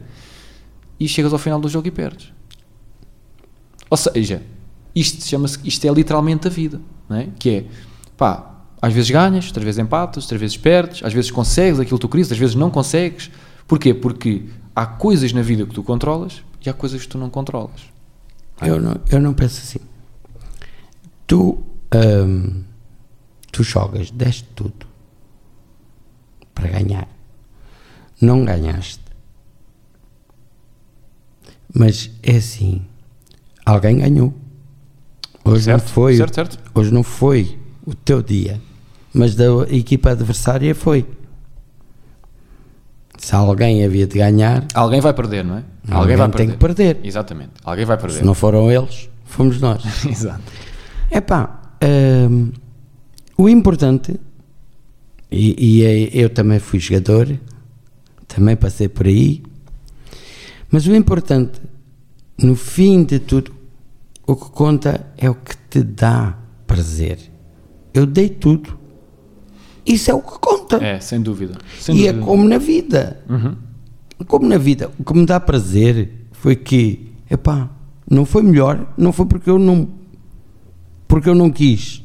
e chegas ao final do jogo e perdes. Ou seja, isto chama-se, isto é literalmente a vida, não é? Que é, pá, às vezes ganhas, outras vezes empatas, outras vezes perdes, às vezes consegues aquilo que tu querias, às vezes não consegues. Porquê? Porque há coisas na vida que tu controlas e há coisas que tu não controlas. Eu não, eu não penso assim. Tu, hum, tu jogas, deste tudo para ganhar. Não ganhaste. Mas é assim. Alguém ganhou. Hoje Certo, não foi. certo, certo. Hoje não foi o teu dia. Mas da equipa adversária foi. Se alguém havia de ganhar, Alguém vai perder, não é? alguém, vai tem que perder. Exatamente. Alguém vai perder. Se não foram eles, fomos nós. *laughs* Exato. Epá, hum, o importante, e, e é- eu também fui jogador, também passei por aí, mas o importante, no fim de tudo, o que conta é o que te dá prazer. Eu dei tudo. Isso é o que conta. É, sem dúvida. Sem e é dúvida. como na vida. Uhum. Como na vida. O que me dá prazer foi que, epá, não foi melhor, não foi porque eu não. Porque eu não quis.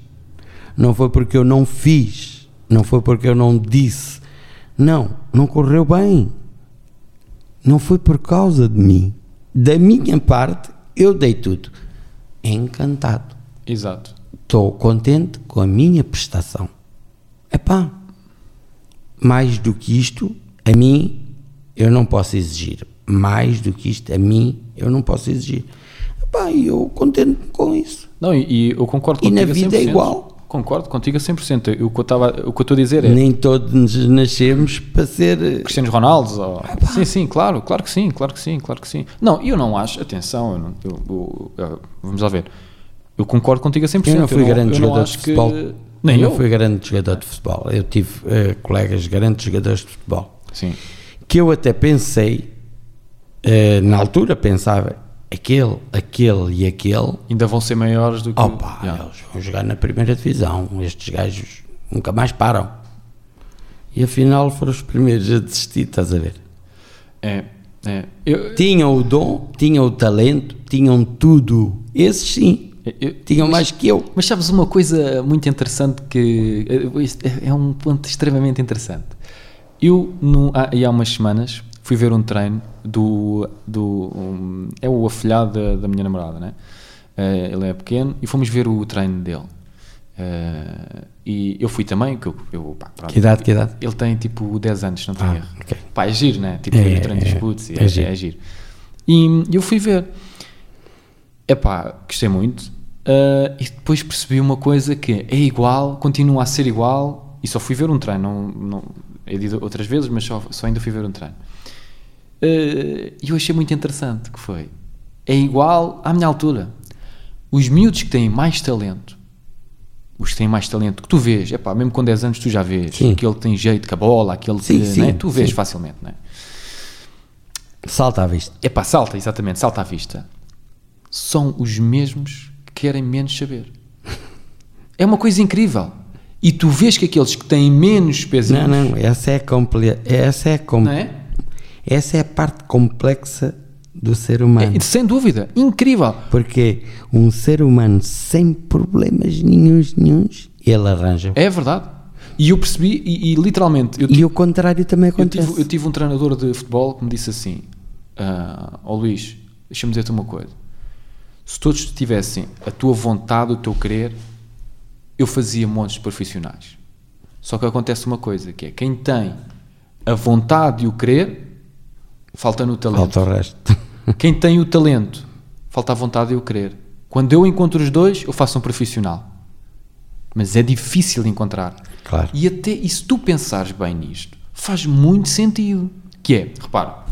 Não foi porque eu não fiz. Não foi porque eu não disse. Não, não correu bem. Não foi por causa de mim. Da minha parte, eu dei tudo. Encantado. Exato. Estou contente com a minha prestação. Epá, mais do que isto, a mim, eu não posso exigir. Mais do que isto, a mim, eu não posso exigir. Epá, eu contente com isso. Não, e, e eu concordo E contigo na a vida é 100%. igual. Concordo contigo a 100%. O que eu, estava, o que eu estou a dizer é Nem todos nascemos para ser. Cristianos Ronaldos? Ou... Sim, sim, claro, claro que sim, claro que sim, claro que sim. Não, eu não acho, atenção, eu não- eu- eu- vamos lá ver. Eu concordo contigo a 100%. Eu não fui grande não jogador de acho que- futebol. Nem eu eu. fui grande jogador de futebol. Eu tive eh, colegas grandes jogadores de futebol. Sim. que eu até pensei, eh, na altura pensava, aquele, aquele e aquele, Ainda vão ser maiores do que. opa, Yeah. eles vão jogar na primeira divisão, estes gajos nunca mais param. E afinal foram os primeiros a desistir, estás a ver? É, é. Eu, Tinham o dom, tinham o talento, tinham tudo. Esses sim, eu- tinham mas- mais que eu. Mas sabes uma coisa muito interessante que eh, é é um ponto extremamente interessante. Eu no, há, há umas semanas fui ver um treino do, do um, é o afilhado da, da minha namorada, né? Eh, ele é pequeno e fomos ver o treino dele. Eh, e eu fui também, que eu, eu, pá, pronto. Que idade, que idade? Ele tem tipo 10 anos, não tenho Ah, erro. ok. Pá, é giro, né? Tipo, É, o treino é, dos é. putos, e É é, giro. é giro. E eu fui ver. Epá, gostei muito. Ah, e depois percebi uma coisa que é igual, continua a ser igual, e só fui ver um treino, não, não, ido outras vezes, mas só, só ainda fui ver um treino. Ah, E eu achei muito interessante que foi, é igual à minha altura. Os miúdos que têm mais talento, os que têm mais talento, que tu vês, epá, mesmo com 10 anos tu já vês, Sim. aquele que tem jeito com a bola, aquele Sim, que, sim, né, tu vês facilmente, né? Salta à vista. Epá, salta, exatamente, salta à vista. São os mesmos que querem menos saber. É uma coisa incrível. E tu vês que aqueles que têm menos pezinhos, Não, não, essa é, comple... essa, é com... não é? Essa é a parte complexa do ser humano. É, Sem dúvida, incrível. Porque um ser humano sem problemas nenhuns, nenhuns, ele arranja. É verdade. E eu percebi, e, e literalmente, eu, E o contrário também eu acontece. tive, eu tive um treinador de futebol que me disse assim: ah, Ó Luís, deixa-me dizer-te uma coisa. Se todos tivessem a tua vontade, o teu querer, eu fazia montes de profissionais. Só que acontece uma coisa, que é quem tem a vontade e o querer, falta no talento. Falta o resto. *laughs* Quem tem o talento, falta a vontade e o querer. Quando eu encontro os dois, eu faço um profissional. Mas é difícil encontrar. Claro. E até e se tu pensares bem nisto, faz muito sentido. Que é, repara,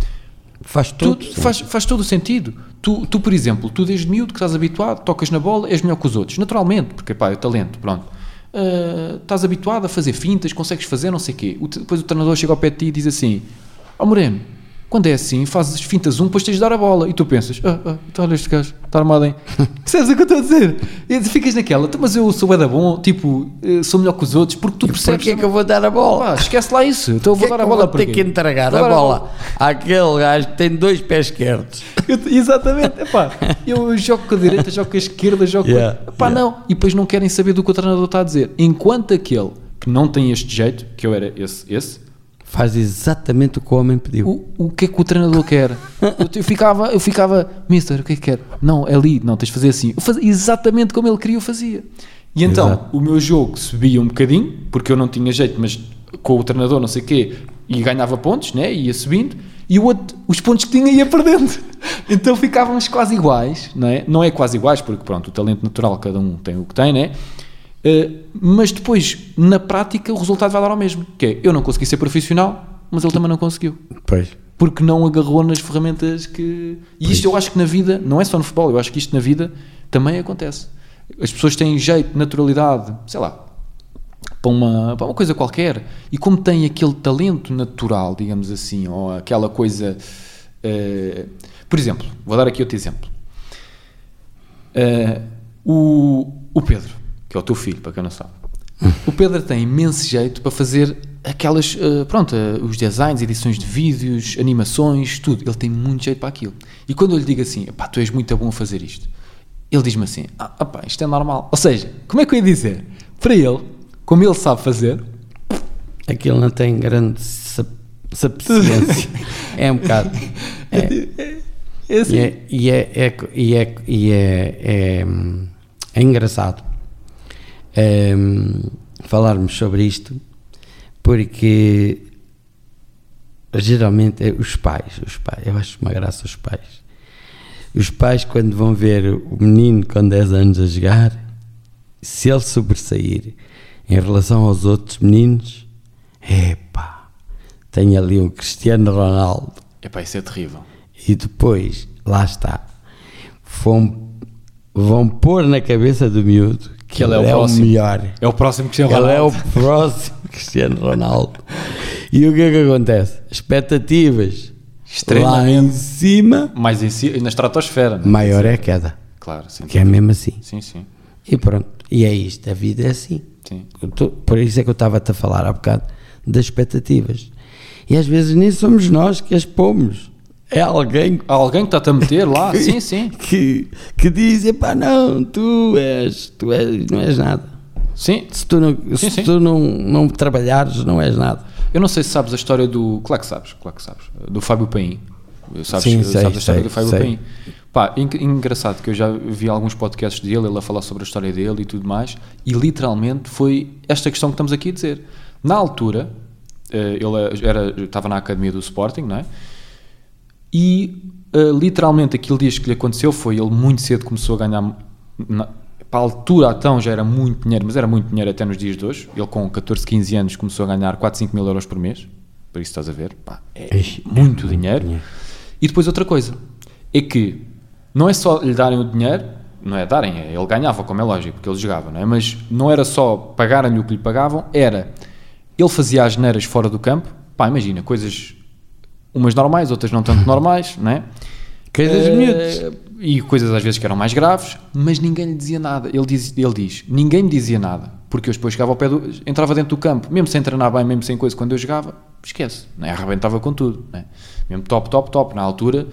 Faz tu, tudo. sim. faz, faz todo o sentido. Tu, tu, por exemplo, tu desde miúdo que estás habituado, tocas na bola, és melhor que os outros. Naturalmente, porque pá, é o talento, pronto. Ah, estás habituado a fazer fintas, consegues fazer não sei o quê. O depois o treinador chega ao pé de ti e diz assim: Ó Moreno, Quando é assim, fazes fintas um, depois tens de dar a bola. E tu pensas, ah, ah, então olha este gajo, está armado em. *laughs* Percebes o que eu estou a dizer? E ficas naquela, "Então, mas eu sou da bom, tipo, eh, sou melhor que os outros, porque tu percebes. Porquê é que eu vou dar a bola? Esquece lá isso. Então eu vou é dar a que eu bola vou ter que entregar a dar bola àquele gajo que tem dois pés esquerdos. Eu- exatamente, epá, eu jogo com a direita, jogo com a esquerda, jogo Yeah, com a... Epá, yeah. não. E depois não querem saber do que o treinador está a dizer. Enquanto aquele que não tem este jeito, que eu era esse, esse Faz exatamente o que o homem pediu. o, o que é que o treinador quer? Eu, eu ficava, eu ficava, mister, o que é que quer? Não, é ali, não, tens de fazer assim. Eu fazia exatamente como ele queria, eu fazia. E então, Exato. o meu jogo subia um bocadinho, porque eu não tinha jeito, mas com o treinador, não sei o quê, e ganhava pontos, né? ia subindo, e o outro, os pontos que tinha ia perdendo. *laughs* Então ficávamos quase iguais, não é? Não é quase iguais, porque pronto, o talento natural, cada um tem o que tem, né? Eh, mas depois, na prática, o resultado vai dar ao mesmo. Que é, eu não consegui ser profissional, mas ele também não conseguiu Pois. porque não agarrou nas ferramentas que. E isto eu acho que na vida, não é só no futebol, eu acho que isto na vida também acontece. As pessoas têm jeito, naturalidade, sei lá, para uma, para uma coisa qualquer, e como têm aquele talento natural, digamos assim, ou aquela coisa. eh, por exemplo, vou dar aqui outro exemplo. Eh, o, o Pedro, que é o teu filho, para quem não sabe, o Pedro tem imenso jeito para fazer aquelas, eh, pronto, eh, os designs, edições de vídeos, animações, tudo. Ele tem muito jeito para aquilo. E quando eu lhe digo assim, pá, tu és muito bom a fazer isto, ele diz-me assim, ah, ah pá, isto é normal. Ou seja, como é que eu ia dizer? Para ele, como ele sabe fazer, Aquilo não tem grande sap- sapiência. é um bocado. *laughs* É. é assim. E, é, e, é, é, e, é, é, é, hum, é engraçado hum, falarmos sobre isto porque geralmente é os pais, os pais, eu acho uma graça os pais. Os pais quando vão ver o menino com 10 anos a jogar, se ele sobressair em relação aos outros meninos, epá, tem ali um Cristiano Ronaldo Epá, isso é terrível. e depois, lá está, vão, vão pôr na cabeça do miúdo que ele, é, o próximo. melhor. É o próximo que chega Ele é o *laughs* próximo Cristiano Ronaldo. E o que é que acontece? Expectativas lá em cima, Mais em si, na estratosfera. não é? maior é a queda. Claro, sim. Que é mesmo assim. Sim, sim. E pronto. E é isto, a vida é assim. sim. Tô- por isso é que eu estava-te a falar há bocado das expectativas. E às vezes nem somos nós que as pomos. É alguém alguém que está-te a meter lá? *laughs* que- sim, sim. Que, que diz, epá, não, tu és, tu és, não és nada. Sim. Se tu não, se Sim, sim. tu não, não trabalhares, não és nada. Eu não sei se sabes a história do. Claro que sabes, claro que sabes. Do Fábio Paim. Sabes, Sim, sei, sabes a história sei, do Fábio sei. Paim. Pá, en- engraçado que eu já vi alguns podcasts dele, ele a falar sobre a história dele e tudo mais, e literalmente foi esta questão que estamos aqui a dizer. Na altura, eh, ele era, estava na academia do Sporting, não é? E eh, literalmente aquilo dias que lhe aconteceu foi ele muito cedo começou a ganhar. na- para a altura então já era muito dinheiro, mas era muito dinheiro até nos dias de hoje. Ele com 14, 15 anos começou a ganhar 4, 5 mil euros por mês. Por isso estás a ver, pá, é Ixi, muito dinheiro. dinheiro. E depois outra coisa é que não é só lhe darem o dinheiro, não é darem, é, ele ganhava, como é lógico, porque ele jogava, não é? Mas não era só pagarem-lhe o que lhe pagavam, era ele fazia as neiras fora do campo, pá, imagina, coisas umas normais, outras não tanto normais, não é? Miúdas. E coisas às vezes que eram mais graves, mas ninguém lhe dizia nada. Ele diz, ele diz ninguém me dizia nada, porque eu depois chegava ao pé do, entrava dentro do campo, mesmo sem treinar bem, mesmo sem coisa, quando eu jogava, esquece, não é? arrebentava com tudo, não é? mesmo top, top, top. Na altura,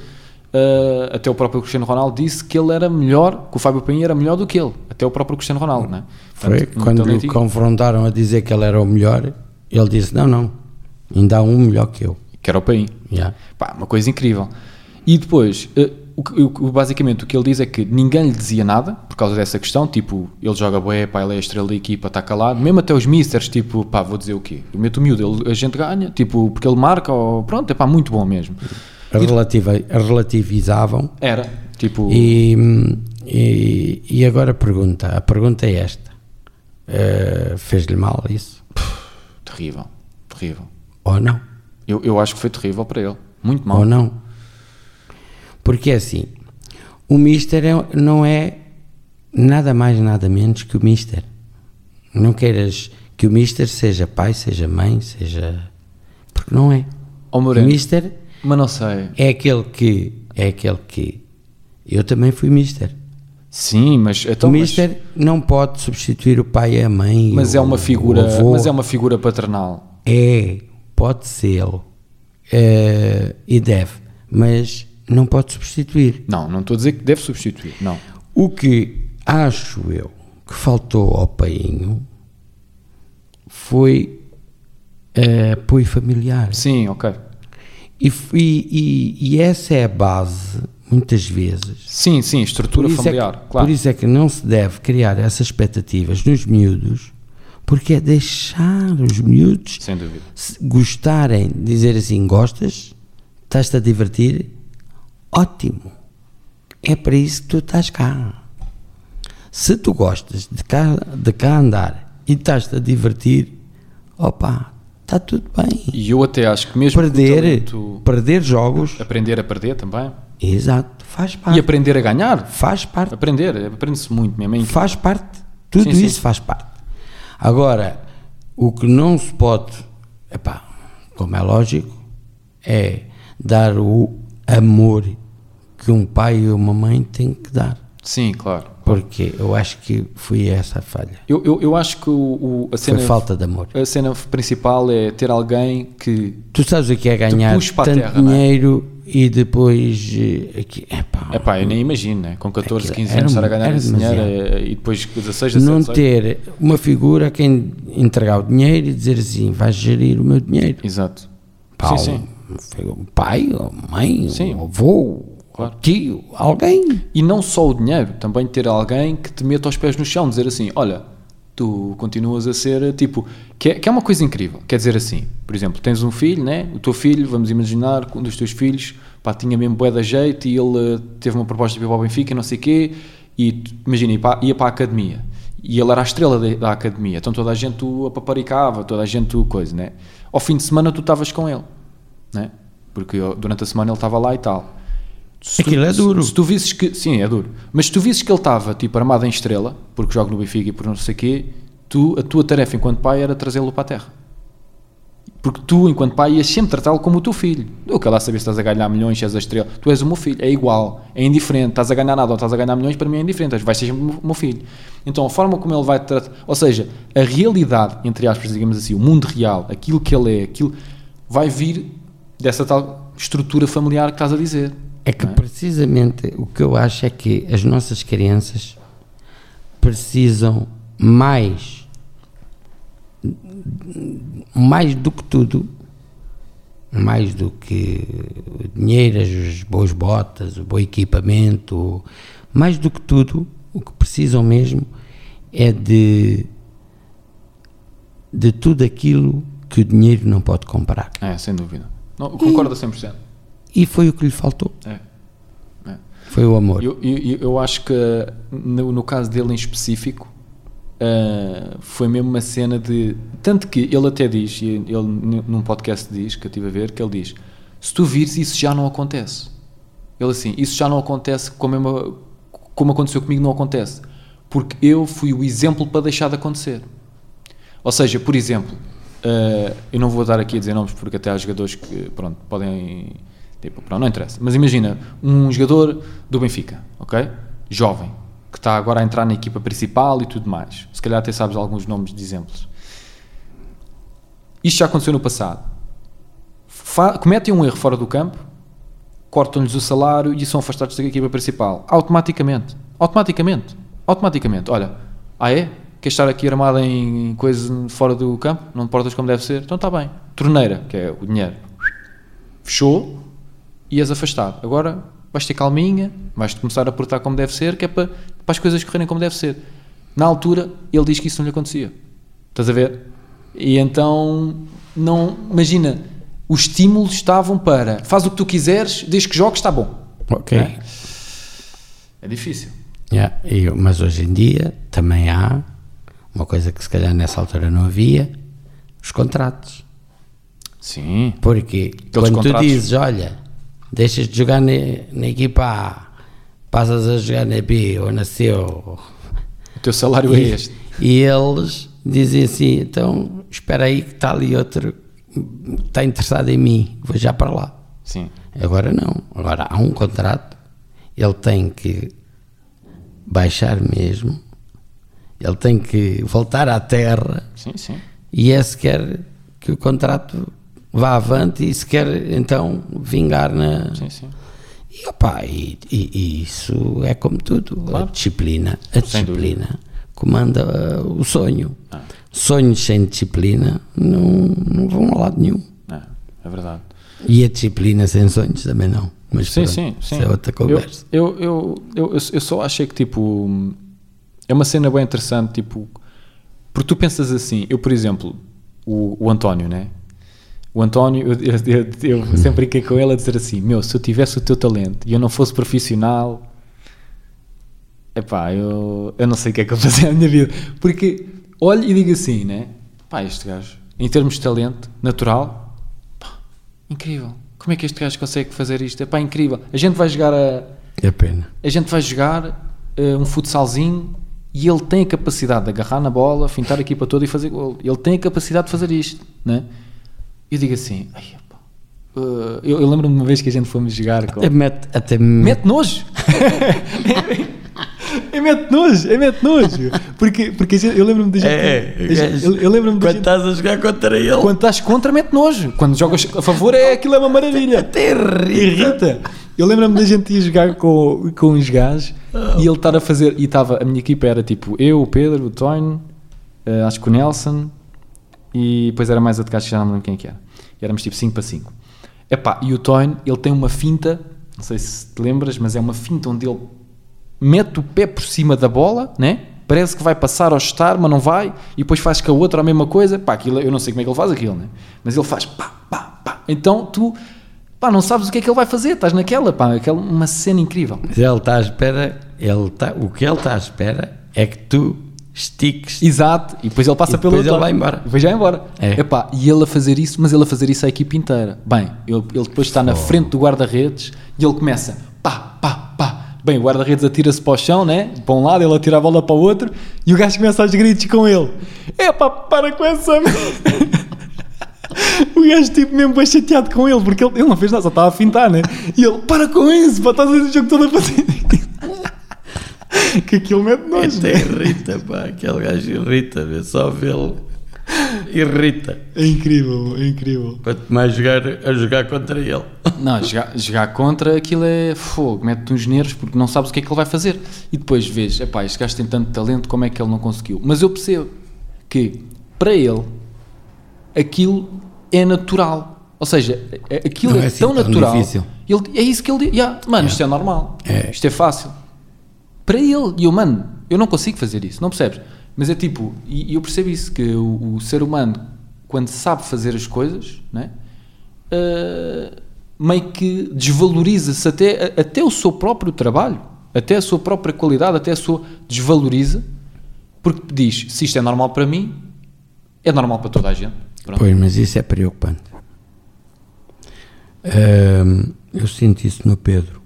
eh, até o próprio Cristiano Ronaldo disse que ele era melhor, que o Fábio Paim era melhor do que ele, até o próprio Cristiano Ronaldo, não é? Foi Portanto, quando o confrontaram a dizer que ele era o melhor, ele disse: Não, não, ainda há um melhor que eu. Que era o Paim. Yeah. Pá, uma coisa incrível. E depois, eh, o, o basicamente o que ele diz é que ninguém lhe dizia nada por causa dessa questão, tipo, ele joga bué, pá, ele é a estrela da equipa, está calado, mesmo até os misters, tipo, pá, vou dizer o quê? Eu meto o miúdo, ele- a gente ganha, tipo, porque ele marca, ou, pronto, é pá, muito bom mesmo. Relativa, relativizavam. Era, tipo, E, e, e agora a pergunta: a pergunta é esta: Eh, fez-lhe mal isso? terrível, terrível. Ou não? Eu, eu acho que foi terrível para ele, muito mal. Ou não? Porque é assim: o Mister é- não é nada mais, nada menos que o Mister. Não queiras que o Mister seja pai, seja mãe, seja. Porque não é. Ó O Mister Mas não sei. É aquele que, é aquele que, eu também fui mister. Sim, mas então, o mas, mister não pode substituir o pai e a mãe. mas o- é uma figura, mas é uma figura paternal. É, pode ser eh, e deve, mas não pode substituir. Não, não estou a dizer que deve substituir. Não. O que acho eu que faltou ao painho foi eh, apoio familiar. Sim, ok. E, e- e- essa é a base, muitas vezes. Sim, sim, estrutura familiar, é que, claro. por isso é que não se deve criar essas expectativas nos miúdos, porque é deixar os miúdos gostarem, dizer assim: gostas, estás-te a divertir, ótimo, é para isso que tu estás cá. Se tu gostas de cá, de cá andar e estás-te a divertir, opa, está tudo bem. E eu até acho que mesmo Perder, talento- perder jogos, aprender a perder também. exato, faz E parte. aprender a ganhar. Faz parte. Aprender, aprende-se muito mesmo. é incrível. Faz parte. Tudo Sim, sim. isso faz parte. Agora, o que não se pode, epá, como é lógico, é dar o amor que um pai e uma mãe têm que dar. Sim, claro. Porque eu acho que foi essa a falha. Eu, eu, eu acho que o, o- a, cena, Foi falta de amor. a cena principal é ter alguém que. Tu sabes o que é ganhar tanto terra, é? dinheiro e depois. eh, Aqui, epá, Epá, eu nem imagino, né? com 14, Aquilo 15 era anos estar a ganhar esse dinheiro eh, e depois 16, 17, não 18. ter uma figura a quem entregar o dinheiro e dizer assim: vais gerir o meu dinheiro. Exato. Pá, sim, sim. um- pai, uma mãe, Sim. um avô, Claro. um tio, alguém. E não só o dinheiro, também ter alguém que te meta os pés no chão, dizer assim: olha, tu continuas a ser tipo. Que é, que é uma coisa incrível. Quer dizer assim, por exemplo, tens um filho, né? O teu filho, vamos imaginar um dos teus filhos pá, tinha mesmo bué da jeito e ele eh, teve uma proposta de ir para o Benfica, não sei o quê, e tu- imagina, ia para, ia para a academia. E ele era a estrela da, da academia, então toda a gente o apaparicava, toda a gente o coisa, né? Ao fim de semana tu estavas com ele, né? Porque durante a semana ele estava lá e tal. Se tu- Aquilo é se- duro. Se, tu visses que. Sim, é duro. Mas se tu visses que ele estava tipo armado em estrela, porque joga no Benfica e por não sei o quê, tu, a tua tarefa enquanto pai era trazê-lo para a terra. Porque tu, enquanto pai, ias sempre tratá-lo como o teu filho. Eu quero lá saber se estás a ganhar milhões, se és a estrela. Tu és o meu filho, é igual, é indiferente. Estás a ganhar nada ou estás a ganhar milhões, para mim é indiferente. Vais ser o meu filho. Então, a forma como ele vai te tratar. Ou seja, a realidade, entre aspas, digamos assim, o mundo real, aquilo que ele é, aquilo vai vir dessa tal estrutura familiar que estás a dizer. É que é? precisamente o que eu acho é que as nossas crianças precisam mais, mais do que tudo, mais do que o dinheiro, as boas botas, o bom equipamento, mais do que tudo, o que precisam mesmo é de, de tudo aquilo que o dinheiro não pode comprar. É, sem dúvida. Não, concordo a 100%. E foi o que lhe faltou, É. é. foi o amor. Eu, eu, eu acho que no, no caso dele em específico ah, foi mesmo uma cena de. Tanto que ele até diz, ele num podcast diz, que eu estive a ver, que ele diz: se tu vires, isso já não acontece. Ele assim, isso já não acontece como, é como aconteceu comigo, não acontece. Porque eu fui o exemplo para deixar de acontecer. Ou seja, por exemplo, eh, eu não vou dar aqui a dizer nomes porque até há jogadores que, pronto, podem. Tipo, pronto, não interessa. Mas imagina, um jogador do Benfica, ok? Jovem, que está agora a entrar na equipa principal e tudo mais. Se calhar até sabes alguns nomes de exemplos. Isto já aconteceu no passado. Fa cometem um erro fora do campo, cortam-lhes o salário e são afastados da equipa principal. Automaticamente. Automaticamente. Automaticamente. Olha, ah é? Queres estar aqui armado em coisa fora do campo? Não te portas como deve ser? Então está bem. Torneira, que é o dinheiro. Fechou e és afastado. Agora vais ter calminha, vais começar a portar como deve ser, que é para, para as coisas correrem como deve ser. Na altura, ele diz que isso não lhe acontecia. Estás a ver? E então, não, imagina, os estímulos estavam para faz o que tu quiseres, desde que jogues, está bom. Ok. É? É difícil. Yeah, eu- mas hoje em dia também há uma coisa que se calhar nessa altura não havia, os contratos. Sim. Porque quando contratos. tu dizes, olha, deixas de jogar na, na equipa A, passas a jogar na B ou na C, ou- O teu salário é e, este. e eles dizem assim, então espera aí que está ali outro, está interessado em mim, vou já para lá. Sim. Agora não. Agora há um contrato, ele tem que baixar mesmo, ele tem que voltar à terra Sim, sim. e é se quer que o contrato vá avante e se quer então vingar na. Sim, sim. E, opá, e, e- e isso é como tudo. A disciplina, a Sem disciplina comanda uh, o sonho. Ah. Sonhos sem disciplina não, não vão a lado nenhum. É, é verdade. E a disciplina sem sonhos também não. Mas Sim, pronto, sim, sim. Isso é outra conversa. Eu, eu, eu, eu, eu- eu só achei que, tipo, é uma cena bem interessante, tipo, porque tu pensas assim, eu, por exemplo, o, o António, né? O António, eu, eu, eu- *laughs* sempre brinquei com ele a dizer assim, meu, se eu tivesse o teu talento e eu não fosse profissional, epá, eu, eu não sei o que é que eu fazia na minha vida. Porque olho e digo assim, né? Pá, este gajo, em termos de talento natural, pá, incrível. Como é que este gajo consegue fazer isto? É pá, incrível. A gente vai jogar a, É pena. a gente vai jogar eh, um futsalzinho e ele tem a capacidade de agarrar na bola, fintar a equipa toda e fazer gol. Ele tem a capacidade de fazer isto, né? Eu digo assim, "Ai, eh, eu, eu lembro-me de uma vez que a gente fomos jogar com... Até mete, até Mete nojo! *laughs* é mete nojo, é mete nojo. Porque, porque eu lembro-me da gente... É, gente- eu, eu lembro-me quando gente... estás a jogar contra ele, Quando estás contra, mete nojo. Quando jogas a favor, é, aquilo é uma maravilha. até irrita. Irrita. Eu lembro-me da gente ir jogar com, com uns gajos e ele estar a fazer. E estava, a minha equipa era tipo eu, o Pedro, o Toyn, eh, acho que o Nelson e depois era mais outro gajo que já não me lembro quem é que era. E éramos tipo 5 para 5. Epá, e o Toyn, ele tem uma finta, não sei se te lembras, mas é uma finta onde ele mete o pé por cima da bola, né? Parece que vai passar ao estar, mas não vai, e depois faz com a outra a mesma coisa. Pá, aquilo, eu não sei como é que ele faz aquilo, né? Mas ele faz pá, pá, pá. Então tu, pá, não sabes o que é que ele vai fazer, estás naquela, pá, aquela, uma cena incrível. Mas ele está à espera, ele está, o que ele está à espera é que tu estiques. Exato, e depois ele passa E pelo depois outro ele vai embora. Depois já vai embora. É. Epá, e ele a fazer isso, mas ele a fazer isso à equipa inteira. Bem, ele, ele depois está na frente do guarda-redes e ele começa pá, pá, pá. Bem, o guarda-redes atira-se para o chão, né? Para um lado, ele atira a bola para o outro e o gajo começa aos gritos com ele. Epá, para com essa *laughs* merda." O gajo tipo mesmo bem chateado com ele porque ele, ele não fez nada, só estava a fintar, né? E ele, para com isso, pá, estás a fazer o jogo todo a fazer *laughs* que aquilo mete nojo. Até né? irrita, pá, aquele gajo irrita, vê, só vê-lo irrita. É incrível, é incrível. Quanto mais jogar, a jogar contra ele. Não, jogar, jogar contra aquilo é fogo, mete-te uns nervos porque não sabes o que é que ele vai fazer. E depois vês, epá, este gajo tem tanto talento, como é que ele não conseguiu? Mas eu percebo que, para ele, aquilo é natural. Ou seja, é- aquilo Não é, é assim tão tão natural. difícil. Ele, é isso que ele diz. Yeah, mano, isto é normal. É. Isto é fácil. Para ele, e eu, mano, eu não consigo fazer isso, não percebes? Mas é tipo, e eu percebo isso, que o, o ser humano, quando sabe fazer as coisas, né, uh, meio que desvaloriza-se até, até o seu próprio trabalho, até a sua própria qualidade, até a sua desvaloriza, porque diz, se isto é normal para mim, é normal para toda a gente. Pronto. Pois, mas isso é preocupante. Ahm, eu sinto isso no Pedro.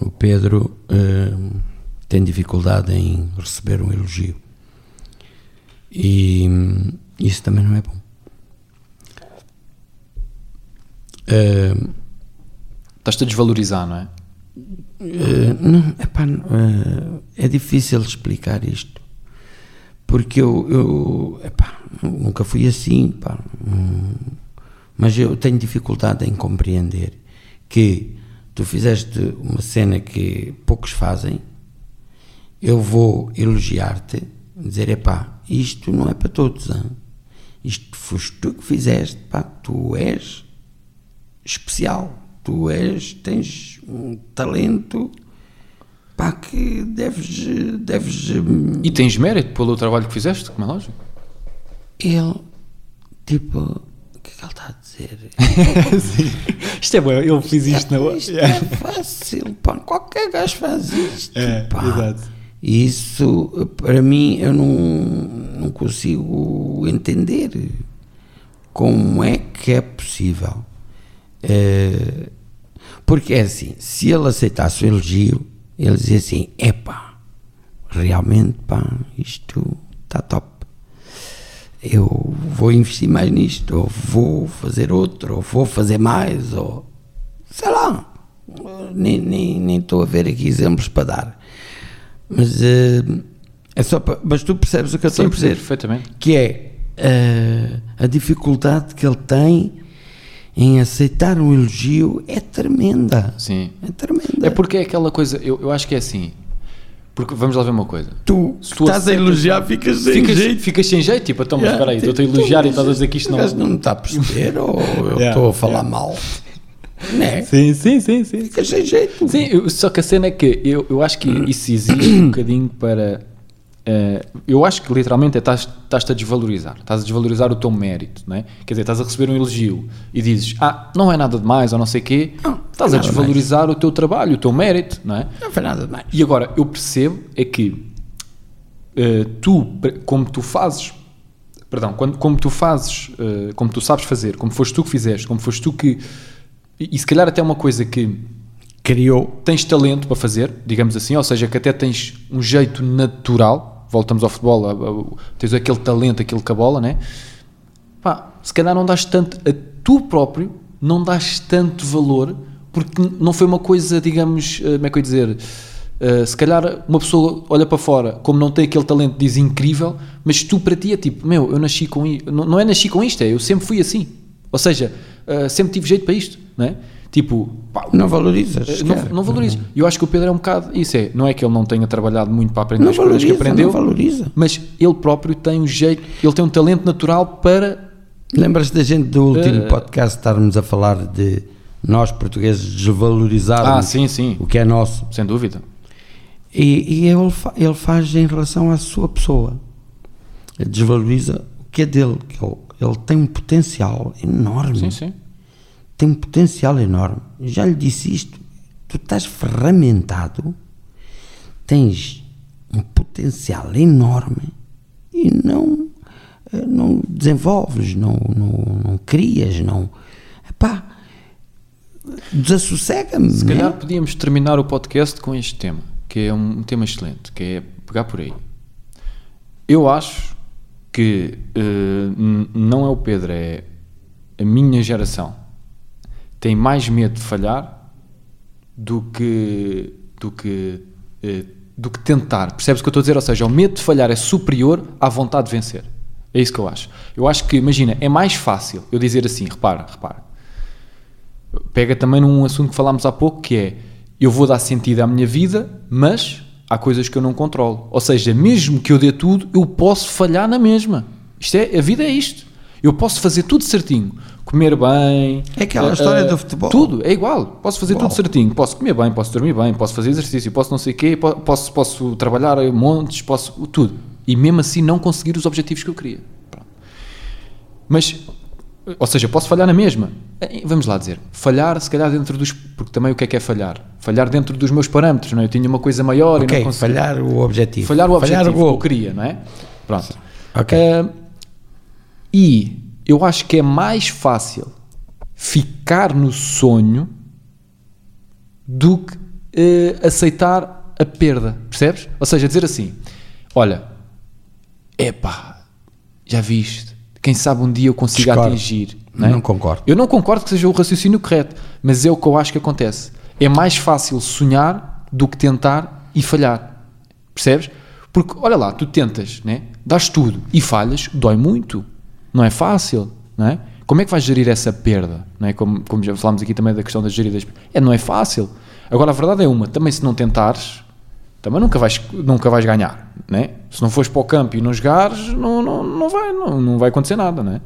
O Pedro ahm, tem dificuldade em receber um elogio. E hum, isso também não é bom. Ahm, Estás-te a desvalorizar, não é? Eh, não, epá, eh, é difícil explicar isto. Porque eu, eu epá, nunca fui assim, pá, hum, mas eu tenho dificuldade em compreender que tu fizeste uma cena que poucos fazem, eu vou elogiar-te, dizer, epá, isto não é para todos, hein? isto foste tu que fizeste, pá, tu és especial. Tu és, tens um talento pá, que deves, deves hum, E tens mérito pelo trabalho que fizeste, como é lógico. ele tipo o que é que ele está a *laughs* Isto é bom, eu fiz isto na Isto é fácil, pá, qualquer gajo faz isto. É, pá. exato. Isso para mim eu não, não consigo entender como é que é possível. Eh, porque é assim, se ele aceitasse o elogio, ele dizia assim: epá, realmente, pá, isto está top. Eu vou investir mais nisto, ou vou fazer outro, ou vou fazer mais, ou sei lá, nem, nem, nem estou a ver aqui exemplos para dar. Mas, eh, é só para, mas tu percebes o que eu estou a dizer? perfeitamente. Que é eh, a dificuldade que ele tem em aceitar um elogio é tremenda. Sim. É tremenda. É porque é aquela coisa, eu, eu acho que é assim. Porque vamos lá ver uma coisa. tu, se tu estás a elogiar, ficas sem Ficas, jeito. ficas sem jeito, tipo, então, mas Yeah, espera aí, estou-te a tu- elogiar e estás a dizer que isto não. gajo não me está a perceber ou eu Yeah, estou a falar mal. *laughs* Né? Sim, sim, sim, sim. Ficas sem jeito. Sim, eu- só que a cena é que eu, eu acho que isso existe um bocadinho para. eh, eu acho que literalmente é estás- estás-te a desvalorizar, estás a desvalorizar o teu mérito, não é? Quer dizer, estás a receber um elogio e dizes, ah, não é nada demais ou não sei o quê, estás a desvalorizar o teu trabalho, o teu mérito, não é? Não foi nada mais. E agora, eu percebo é que eh, tu, como tu fazes, perdão, quando, como tu fazes, eh, como tu sabes fazer, como foste tu que fizeste, como foste tu que. E, e se calhar até uma coisa que Criou. tens talento para fazer, digamos assim, ou seja, que até tens um jeito natural, voltamos ao futebol, a- a- tens aquele talento, aquilo com a bola, né? Pá, se calhar não dás tanto, a tu próprio, não dás tanto valor, porque não foi uma coisa, digamos, eh, como é que eu ia dizer, eh, se calhar uma pessoa olha para fora, como não tem aquele talento, diz incrível, mas tu para ti é tipo, meu, eu nasci com isto, não, não é nasci com isto, é eu sempre fui assim, ou seja, eh, sempre tive jeito para isto, não é? Tipo, pá, Não valorizas. eh, Não, não valoriza. E eu acho que o Pedro é um bocado isso. É, não é que ele não tenha trabalhado muito para aprender Não as coisas que valoriza, aprendeu, não valoriza. mas ele próprio tem um jeito, ele tem um talento natural para. Lembras-te da gente do último podcast estarmos a falar de nós portugueses desvalorizarmos Ah, sim, sim, o que é nosso? sem dúvida. E, e ele, fa- ele faz em relação à sua pessoa. Ele desvaloriza o que é dele. que Ele, ele tem um potencial enorme. Sim, sim. Tem um potencial enorme. Já lhe disse isto. Tu estás ferramentado, tens um potencial enorme e não, eh, não desenvolves, não, não, não crias, não. Epá, desassossega-me. Se calhar podíamos terminar o podcast com este tema, que é um tema excelente, que é pegar por aí. Eu acho que n- não é o Pedro, é a minha geração tem mais medo de falhar do que do que eh, do que tentar. Percebes o que eu estou a dizer? Ou seja, o medo de falhar é superior à vontade de vencer. É isso que eu acho. Eu acho que, imagina, é mais fácil eu dizer assim, repara, repara. Pega também num assunto que falámos há pouco, que é eu vou dar sentido à minha vida, mas há coisas que eu não controlo. Ou seja, mesmo que eu dê tudo, eu posso falhar na mesma. Isto é, a vida é isto. Eu posso fazer tudo certinho. Comer bem. É aquela eh, história eh, do futebol. Tudo, é igual. Posso fazer tudo certinho. Posso comer bem, posso dormir bem, posso fazer exercício, posso não sei o quê, po- posso, posso trabalhar montes, posso tudo. E mesmo assim não conseguir os objetivos que eu queria. Pronto. Mas, ou seja, posso falhar na mesma. Eh, Vamos lá dizer, falhar se calhar dentro dos. Porque também o que é que é falhar? Falhar dentro dos meus parâmetros, não é? Eu tinha uma coisa maior e Ok, não consegui. falhar o objetivo. Falhar o objetivo Falhar o que eu queria, não é? Pronto. Ok. Ah, e eu acho que é mais fácil ficar no sonho do que eh, aceitar a perda, percebes? Ou seja, dizer assim: olha, epá, já viste, quem sabe um dia eu consiga Discordo. atingir. Não, é? Não concordo. Eu não concordo que seja o raciocínio correto, mas é o que eu acho que acontece. É mais fácil sonhar do que tentar e falhar. Percebes? Porque, olha lá, tu tentas, né? dás tudo e falhas, dói muito. Não é fácil, não é? Como é que vais gerir essa perda? Não é? como, como já falámos aqui também da questão da gerir das é, Não é fácil. Agora, a verdade é uma, também se não tentares, também nunca vais, nunca vais ganhar, né? Se não fores para o campo e não jogares, não, não, não, vai, não, não vai acontecer nada, né?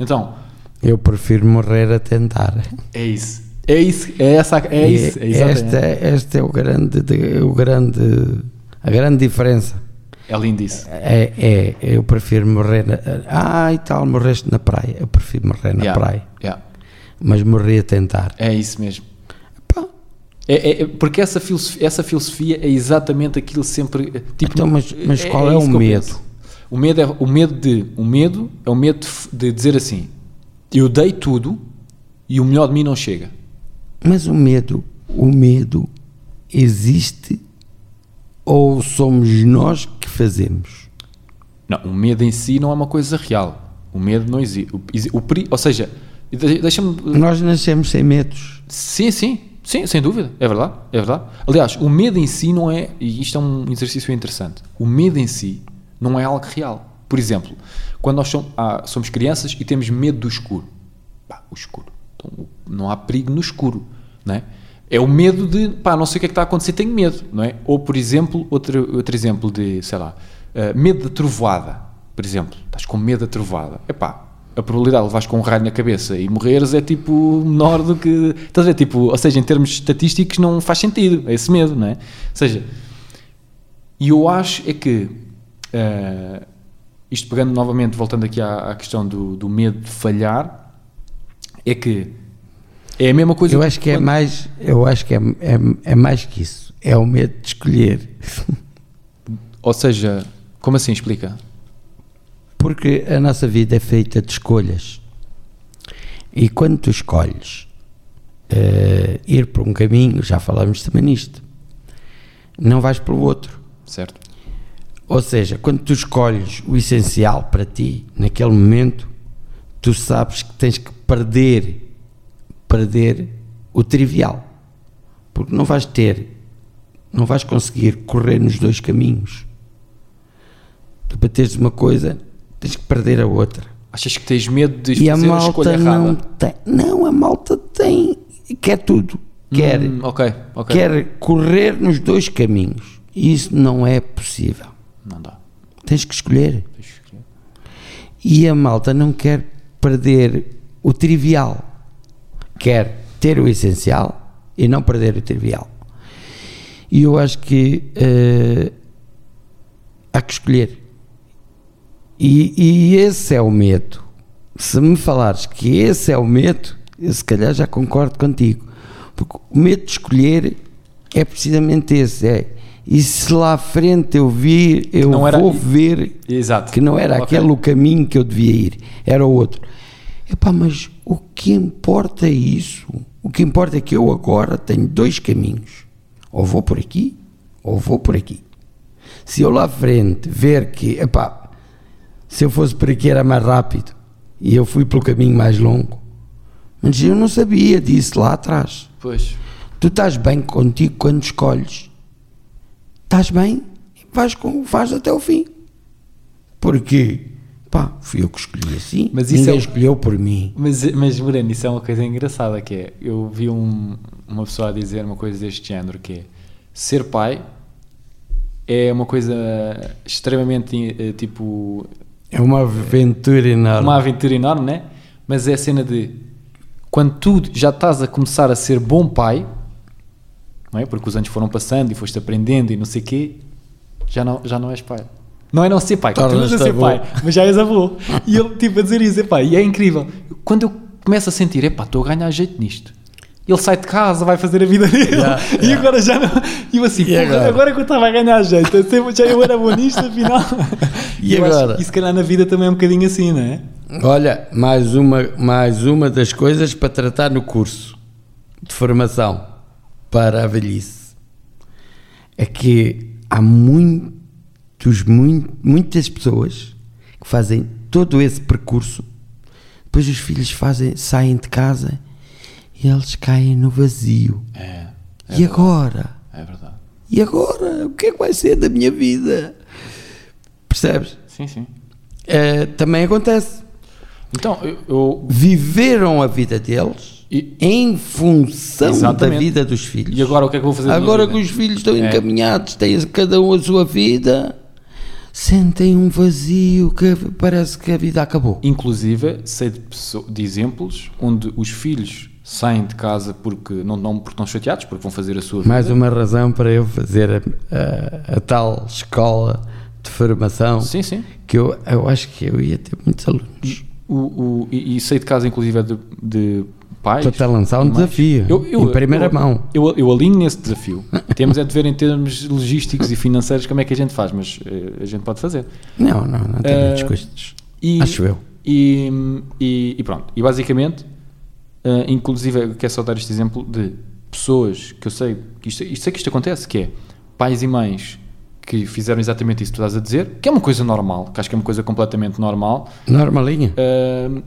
Então, Eu prefiro morrer a tentar. é isso. É isso, é essa, é isso, é E exatamente. esta, esta é o grande, de- o grande, a grande diferença. É lindo isso. É, é, eu prefiro morrer. Na, ah, e tal, morreste na praia. Eu prefiro morrer na Yeah, praia, yeah. mas morri a tentar. É isso mesmo. É, é- é- porque essa filosofia, essa filosofia é exatamente aquilo sempre. Tipo, Então, mas- mas qual é o medo? O medo é o medo de. O medo é o medo de, de dizer assim: eu dei tudo e o melhor de mim não chega. Mas o medo, o medo existe ou somos nós que fazemos? Não, o medo em si não é uma coisa real. O medo não existe. O, o ou seja, de- Deixa-me. Nós nascemos sem medos. Sim, sim, sim, sem dúvida, é verdade, é verdade. Aliás, o medo em si não é, e isto é um exercício interessante, o medo em si não é algo real. Por exemplo, quando nós somos, ah, somos crianças e temos medo do escuro, pá, o escuro, então, não há perigo no escuro, não é? É o medo de, pá, não sei o que é que está a acontecer, tenho medo, não é? Ou, por exemplo, outro, outro exemplo de, sei lá, ah, medo da trovoada, por exemplo, estás com medo da trovoada, epá, a probabilidade de levares com um raio na cabeça e morreres é tipo menor do que. Estás a ver? Tipo, ou seja, em termos estatísticos não faz sentido, é esse medo, não é? Ou seja, e eu acho é que. eh, isto pegando novamente, voltando aqui à, à questão do, do medo de falhar, é que é a mesma coisa. Eu acho que é quando- mais, eu acho que é, é, é mais que isso. É o medo de escolher. Ou seja, como assim? Explica. Porque a nossa vida é feita de escolhas. E quando tu escolhes eh, ir por um caminho, já falamos também nisto, não vais pelo outro. Certo? Ou seja, quando tu escolhes o essencial para ti, naquele momento, tu sabes que tens que perder, perder o trivial. Porque não vais ter, não vais conseguir correr nos dois caminhos. Tu para teres uma coisa, tens que perder a outra. Achas que tens medo de E a fazer a escolha malta não errada? tem. Não, a malta tem. Quer tudo. Quer, Hum, ok, ok. quer correr nos dois caminhos. Isso não é possível. Não dá. Tens que escolher. Tens que escolher. E a malta não quer perder o trivial. Quer ter o essencial e não perder o trivial. E eu acho que eh, há que escolher. E, e esse é o medo. Se me falares que esse é o medo, eu se calhar já concordo contigo. Porque o medo de escolher é precisamente esse. É. E se lá à frente eu vir, eu não era- vou ver Exato. que não era Ok. aquele o caminho que eu devia ir, era o outro. Epá, mas o que importa é isso. O que importa é que eu agora tenho dois caminhos. Ou vou por aqui, ou vou por aqui. Se eu lá à frente ver que, epá, se eu fosse por aqui era mais rápido e eu fui pelo caminho mais longo, mas eu não sabia disso lá atrás. Pois. Tu estás bem contigo quando escolhes. Estás bem, vais, com, vais até o fim. Porque, pá, fui eu que escolhi assim. Mas isso Ninguém é escolheu por mim. Mas, mas Moreno, isso é uma coisa engraçada que é, eu vi um- uma pessoa a dizer uma coisa deste género que é, ser pai é uma coisa extremamente, eh, tipo, É uma aventura enorme. uma aventura enorme, né? Mas é a cena de, quando tu já estás a começar a ser bom pai, não é? Porque os anos foram passando e foste aprendendo e não sei quê, já não, já não és pai. Não é não ser pai, continuas a ser avô. pai, mas já és avô. E ele, tipo, a dizer isso, epá, e é incrível. Quando eu começo a sentir, epá, estou a ganhar jeito nisto. Ele sai de casa, vai fazer a vida dele, Yeah, *laughs* e yeah. agora já não. E eu assim, E agora? agora? que eu estava a ganhar jeito, eu sempre- já eu era bom nisto, afinal. *laughs* E acho agora? E se calhar na vida também é um bocadinho assim, não é? Olha, mais uma, mais uma das coisas para tratar no curso de formação para a velhice é que há muitos, mui- muitas pessoas que fazem todo esse percurso, depois os filhos fazem, saem de casa e eles caem no vazio. É, e agora? é verdade. E agora? O que é que vai ser da minha vida? Percebes? Sim, sim. Eh, também acontece. Então, eu, eu- viveram a vida deles E- em função Exatamente. da vida dos filhos. E agora o que é que eu vou fazer? Agora que os filhos estão É. encaminhados, têm cada um a sua vida, sentem um vazio que parece que a vida acabou. Inclusive, sei de, de exemplos onde os filhos saem de casa porque não, não porque estão chateados, porque vão fazer a sua vida. Mais uma razão para eu fazer a, a- a tal escola de formação Sim, sim. que eu, eu acho que eu ia ter muitos alunos. O, o, e, e sei de casa, inclusive, de, de pais. Estou-te a lançar um e mães. desafio, em primeira eu- mão. Eu, eu alinho nesse desafio. *laughs* Temos é de ver em termos logísticos e financeiros como é que a gente faz, mas eh, a gente pode fazer. Não, não, não tem Eh, muitos custos. E, Acho eu. E, e, e pronto. E basicamente, eh, inclusive, eu quero só dar este exemplo de pessoas que eu sei que isto, isto sei que isto acontece, que é pais e mães que fizeram exatamente isso que tu estás a dizer, que é uma coisa normal, que acho que é uma coisa completamente normal, Normalinha. Ahm,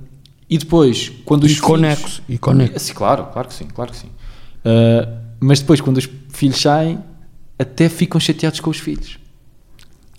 E depois, quando os E filhos... e conexo. Sim, claro, claro que sim, claro que sim. Uh, mas depois, quando os filhos saem, até ficam chateados com os filhos.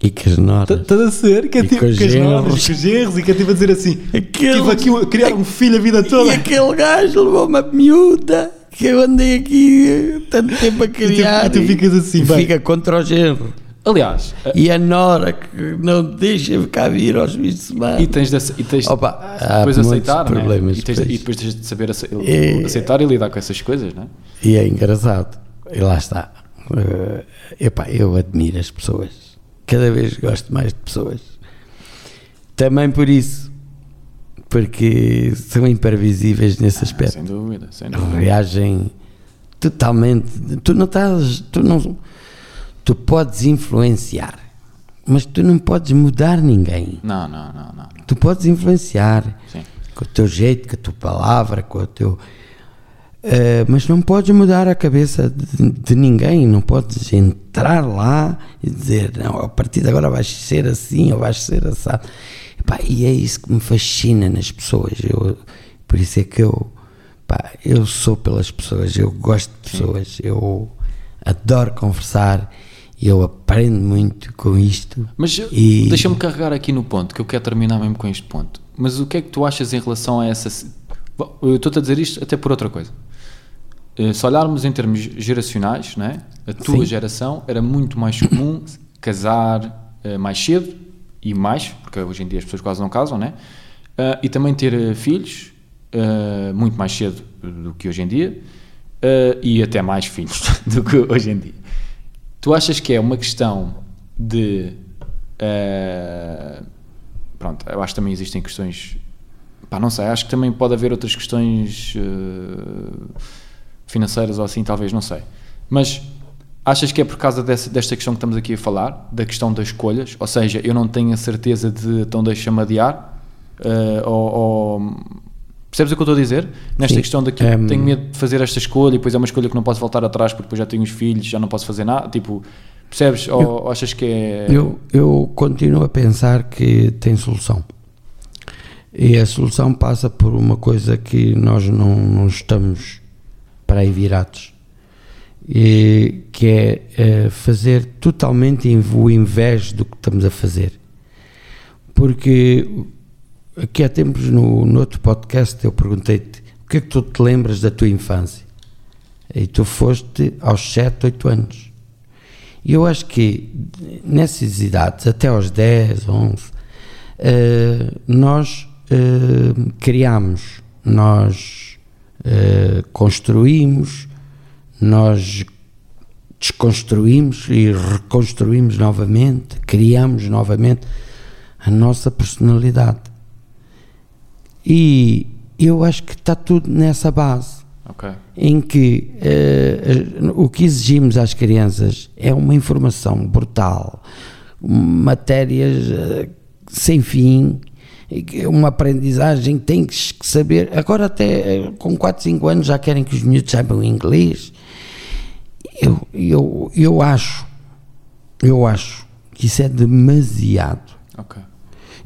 E que as notas. Estás a ser? Que é E tipo os com as noras, genros. com os genros, e que é tipo a dizer assim: Aquele- Tive aqui a criar um filho a vida E toda. aquele gajo levou uma miúda que eu andei aqui eh, tanto tempo a criar. e tu ficas assim, e bem. fica contra o genro. Aliás, uh, E a Nora que não deixa cá vir aos fins de semana. e tens de, e tens Opa, há depois aceitar, né? problemas e, tens de- depois. e depois tens de saber ace- É. aceitar e lidar com essas coisas, não é? E é engraçado. E lá está. Eh, epá, eu admiro as pessoas. Cada vez gosto mais de pessoas. Também por isso. Porque são imprevisíveis nesse aspecto. Sem dúvida, sem dúvida. Reagem totalmente. Tu não estás. Tu, não, tu podes influenciar, mas tu não podes mudar ninguém. Não, não, não, não. não. Tu podes influenciar Sim. com o teu jeito, com a tua palavra, com o teu. Eh, mas não podes mudar a cabeça de, de ninguém, não podes entrar lá e dizer, não, a partir de agora vais ser assim ou vais ser assado. Epá, e é isso que me fascina nas pessoas. Eu, por isso é que eu, eu sou pelas pessoas, eu gosto de pessoas, eu adoro conversar, eu aprendo muito com isto. Mas E- deixa-me carregar aqui no ponto, que eu quero terminar mesmo com este ponto. Mas o que é que tu achas em relação a essa. Eu estou-te a dizer isto até por outra coisa. Eh, Se olharmos em termos geracionais, não é? a tua Sim. geração era muito mais comum casar eh, mais cedo e mais, porque hoje em dia as pessoas quase não casam, né? Ah, e também ter filhos muito mais cedo do que hoje em dia e até mais filhos *laughs* do que hoje em dia. Tu achas que é uma questão de. pronto, eu acho que também existem questões. Pá, não sei, acho que também pode haver outras questões financeiras ou assim, talvez, não sei. Mas achas que é por causa dessa, desta questão que estamos aqui a falar, da questão das escolhas? Ou seja, eu não tenho a certeza de então deixa-me adiar? eh, ou, ou- Percebes o que eu estou a dizer? Nesta Sim, questão daqui, ehm, tenho medo de fazer esta escolha e depois é uma escolha que não posso voltar atrás porque depois já tenho os filhos, já não posso fazer nada. Tipo, percebes? Ou, ou achas que é. Eu, eu continuo a pensar que tem solução. E a solução passa por uma coisa que nós não, não estamos para aí virados, e, que é eh, fazer totalmente o invés do que estamos a fazer. Porque aqui há tempos no, no outro podcast eu perguntei-te o que é que tu te lembras da tua infância? E tu foste aos 7, 8 anos. E eu acho que nessas idades, até aos 10, 11, eh, nós eh, criamos, nós eh, construímos, nós desconstruímos e reconstruímos novamente, criamos novamente a nossa personalidade. E eu acho que está tudo nessa base Ok. em que eh, o que exigimos às crianças é uma informação brutal, matérias eh, sem fim, uma aprendizagem que tem que saber. Agora, até eh, com 4, 5 anos, já querem que os miúdos saibam inglês. Eu, eu, eu acho, eu acho que isso é demasiado. Ok.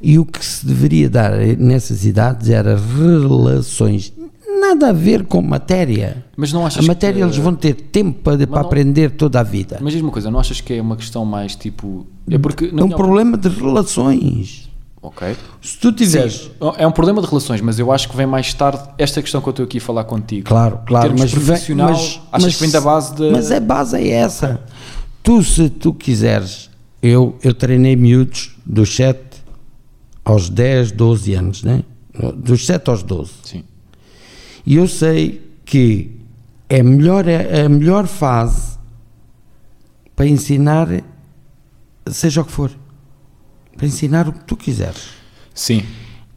E o que se deveria dar nessas idades era relações, nada a ver com matéria. Mas não achas A matéria que, eles vão ter tempo para, para não- aprender toda a vida. Mas diz uma coisa, não achas que é uma questão mais tipo. É porque. É um problema de relações. Ok. Se tu tiveres. Sim, é um problema de relações, mas eu acho que vem mais tarde esta questão que eu estou aqui a falar contigo. Claro, claro, mas, vem- profissional, mas, achas mas- que vem da base de- Mas a base é essa. Tu, se tu quiseres, eu, eu treinei miúdos dos 7 aos 10, 12 anos, né? Dos 7 aos 12. Sim. E eu sei que é melhor, é a melhor fase para ensinar, seja o que for, para ensinar o que tu quiseres. Sim.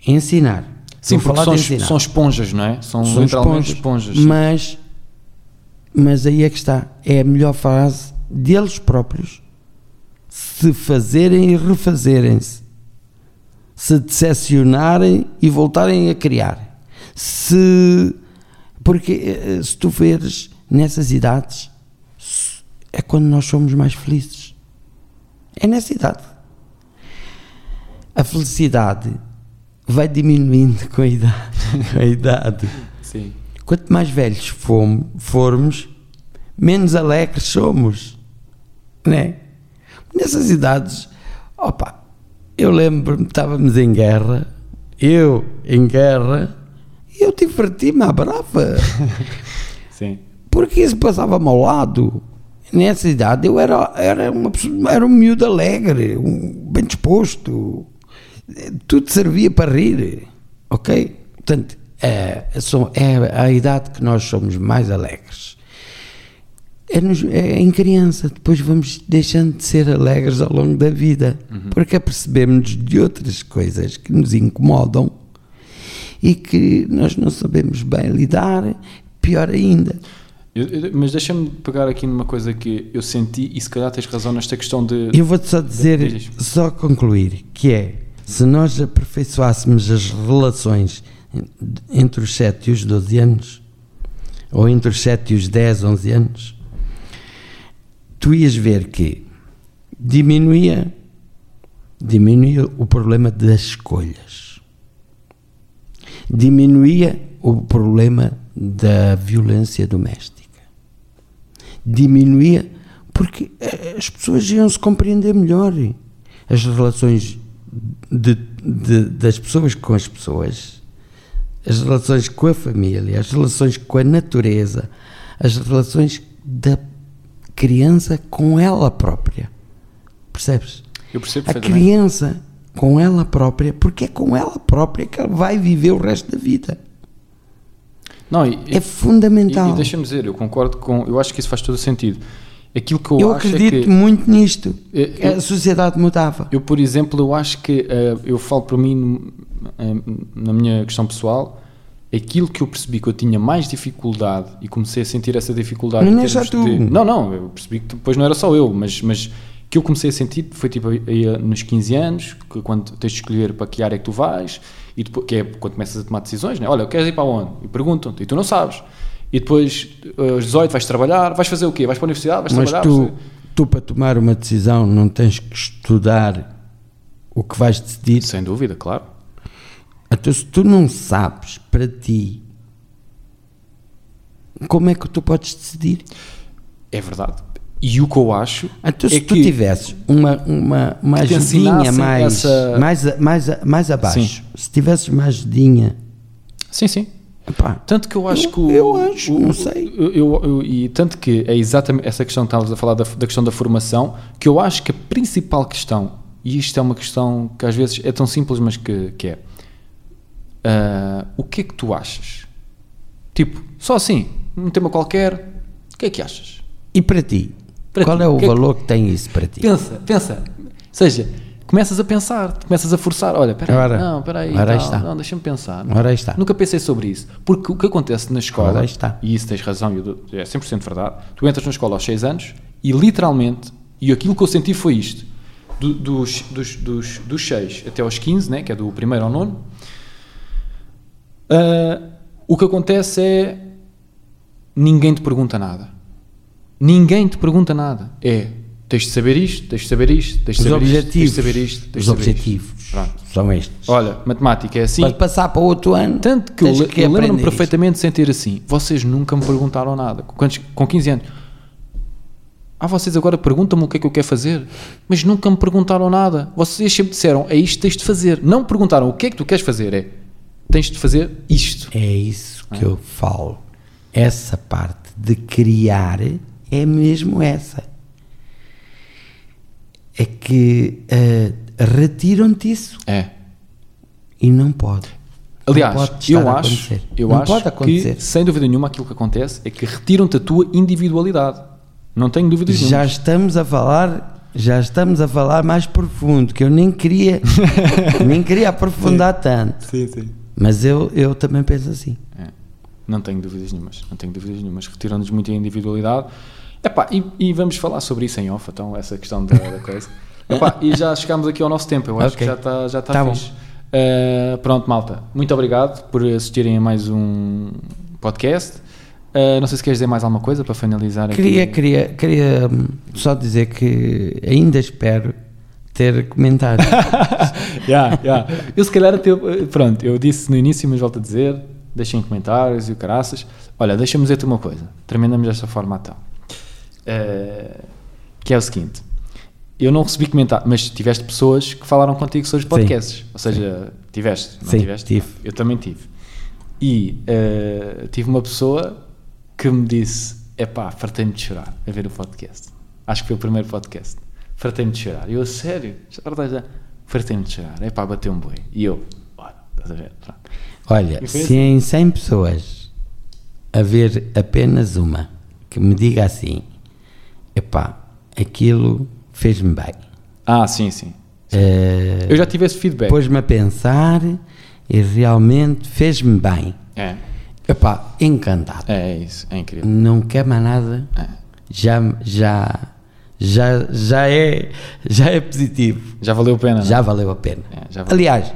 Ensinar. Sim, falar são, ensinar. são esponjas, não é? São, São literalmente esponjas. esponjas. Mas, mas aí é que está. É a melhor fase deles próprios se fazerem e refazerem-se. Se decepcionarem e voltarem a criar. Se. Porque eh, se tu veres nessas idades, é quando nós somos mais felizes. É nessa idade. A felicidade vai diminuindo com a idade. Com a idade. Sim. Quanto mais velhos fomos, formos, menos alegres somos. Né? Nessas idades, opa, eu lembro-me, estávamos em guerra, eu em guerra, e eu diverti-me à brava. *laughs* Sim. Porque isso passava-me ao lado. Nessa idade eu era, era, uma, pessoa- era um miúdo alegre, um, bem disposto. Tudo servia para rir. Ok? Portanto, é, é a idade que nós somos mais alegres. É, nos- é em criança, depois vamos deixando de ser alegres ao longo da vida, porque apercebemos de outras coisas que nos incomodam e que nós não sabemos bem lidar, pior ainda. Eu- eu- mas deixa-me pegar aqui numa coisa que eu senti e se calhar tens razão nesta questão de. Eu vou-te só dizer, Diz. só concluir, que é, se nós aperfeiçoássemos as relações entre os 7 e os 12 anos, ou entre os 7 e os 10, 11 anos, tu ias ver que diminuía, diminuía o problema das escolhas, diminuía o problema da violência doméstica, diminuía porque as pessoas iam se compreender melhor. As relações de- de- das pessoas com as pessoas, as relações com a família, as relações com a natureza, as relações da criança com ela própria. Percebes? Eu percebo A criança com ela própria, porque é com ela própria que ela vai viver o resto da vida. Não, e, É fundamental. E, e deixa-me dizer, eu concordo com. Eu acho que isso faz todo o sentido. Aquilo que eu, eu acredito é que. muito nisto. É, que a eu- sociedade mudava. Eu, por exemplo, eu acho que. eh, eu falo para mim, eh, na minha questão pessoal, aquilo que eu percebi que eu tinha mais dificuldade e comecei a sentir essa dificuldade. Não é só termos de- tu. não, não, eu percebi que depois não era só eu, mas. mas que eu comecei a sentir foi tipo aí, aí, nos 15 anos, que quando tens de escolher para que área é que tu vais, e depois, que é quando começas a tomar decisões, né? olha, queres ir para onde? E perguntam-te, e tu não sabes. E depois, eh, aos 18, vais trabalhar, vais fazer o quê? Vais para a universidade, vais Mas trabalhar? tu, tu, para tomar uma decisão, não tens que estudar o que vais decidir. Sem dúvida, claro. Então, se tu não sabes para ti, como é que tu podes decidir? É verdade. E o que eu acho Então, se é tu que tivesses uma, uma, uma ajudinha mais, essa- mais, mais, mais abaixo, Sim. se tivesses uma ajudinha, Sim, sim. Epá, Tanto que eu acho Eu- que o, eu acho, o- não sei. eu- eu- eu- e tanto que é exatamente essa questão que estavas a falar da, da questão da formação, que eu acho que a principal questão, e isto é uma questão que às vezes é tão simples, mas que, que é ah, o que é que tu achas? Tipo, só assim, num tema qualquer, o que é que achas? e para ti? Para qual ti, é o que é que- valor que tem isso para ti? Pensa, pensa. Ou seja, começas a pensar, começas a forçar. Olha, espera não, espera aí, ora tal, está. não, deixa-me pensar. Ora aí está. Nunca pensei sobre isso. Porque o que acontece na escola, Ora está. e isso tens razão, é 100% verdade, tu entras na escola aos 6 anos e literalmente, e aquilo que eu senti foi isto, do- dos, dos, dos, dos 6 até aos 15, né, que é do primeiro ao nono, ah, o que acontece é ninguém te pergunta nada. Ninguém te pergunta nada. É, tens de saber isto, tens de saber isto, tens de saber isto, tens de saber isto, tens os saber objetivos isto. Pronto. são estes. Olha, matemática é assim. Para passar para outro ano, Tanto que eu, que eu lembro-me aprender isto. perfeitamente de sentir assim. Vocês nunca me perguntaram nada. Com, quantos- com 15 anos. Ah, vocês agora perguntam-me o que é que eu quero fazer. Mas nunca me perguntaram nada. Vocês sempre disseram, é isto que tens de fazer. Não perguntaram o que é que tu queres fazer. É, tens de fazer isto. É isso que eu falo. Essa parte de criar é mesmo essa. É que eh, retiram-te isso É. e não pode. Aliás, não pode eu acho, acontecer. eu não acho pode acontecer. que, sem dúvida nenhuma, aquilo que acontece é que retiram-te a tua individualidade. Não tenho dúvidas Já nenhuma. estamos a falar, já estamos a falar mais profundo, que eu nem queria, *laughs* nem queria aprofundar tanto. Sim, sim. Mas eu, eu também penso assim. É. Não tenho dúvidas nenhumas. Não tenho dúvidas nenhumas. Retiram-nos muito a individualidade. Epá, e, e vamos falar sobre isso em off, então, essa questão da, da coisa. *laughs* Epá, e já chegámos aqui ao nosso tempo. Eu acho Ok. que já está já tá Tá fixe. Uh, pronto, malta. Muito obrigado por assistirem a mais um podcast. Uh, não sei se queres dizer mais alguma coisa para finalizar aqui. Queria, queria, queria hum, só dizer que ainda espero ter comentários. *laughs* yeah, yeah. Eu se calhar até, pronto, eu disse no início, mas volto a dizer, deixem comentários e o caraças. Olha, deixa-me dizer-te uma coisa, terminamos desta forma então. Uh, que é o seguinte, eu não recebi comentários, mas tiveste pessoas que falaram contigo sobre os podcasts, Sim. ou seja, Sim. tiveste, não Sim, tiveste? tive. Eu também tive. E uh, tive uma pessoa que me disse, epá, fartei-me de chorar a ver o podcast. Acho que foi o primeiro podcast. Fartei-me de chorar. Eu, sério? Fartei-me de chorar. Epá, bateu um boi. E eu, bora, estás a ver? Pronto. Olha, se em 100 pessoas haver apenas uma que me diga assim, epá, aquilo fez-me bem. Ah, sim, sim. Eh, Eu já tive esse feedback. Pôs-me a pensar e realmente fez-me bem. É, Epá, encantado. é, é isso. É incrível. Não quer mais nada. É. Já, já, já, já, é, já é positivo. Já valeu a pena, não é? Já valeu a pena. É, já valeu. Aliás,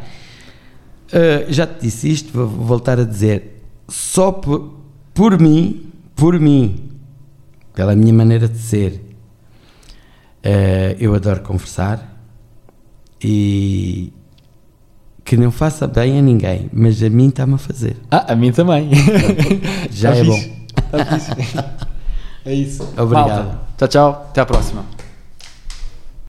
eh, já te disse isto, vou voltar a dizer, só por, por mim, por mim, pela minha maneira de ser, eh, eu adoro conversar e que não faça bem a ninguém, mas a mim está-me a fazer. Ah, a mim também. Já Tá é fixe. Tá fixe. É isso. *laughs* Obrigado. Malta, tchau, tchau. Até à próxima.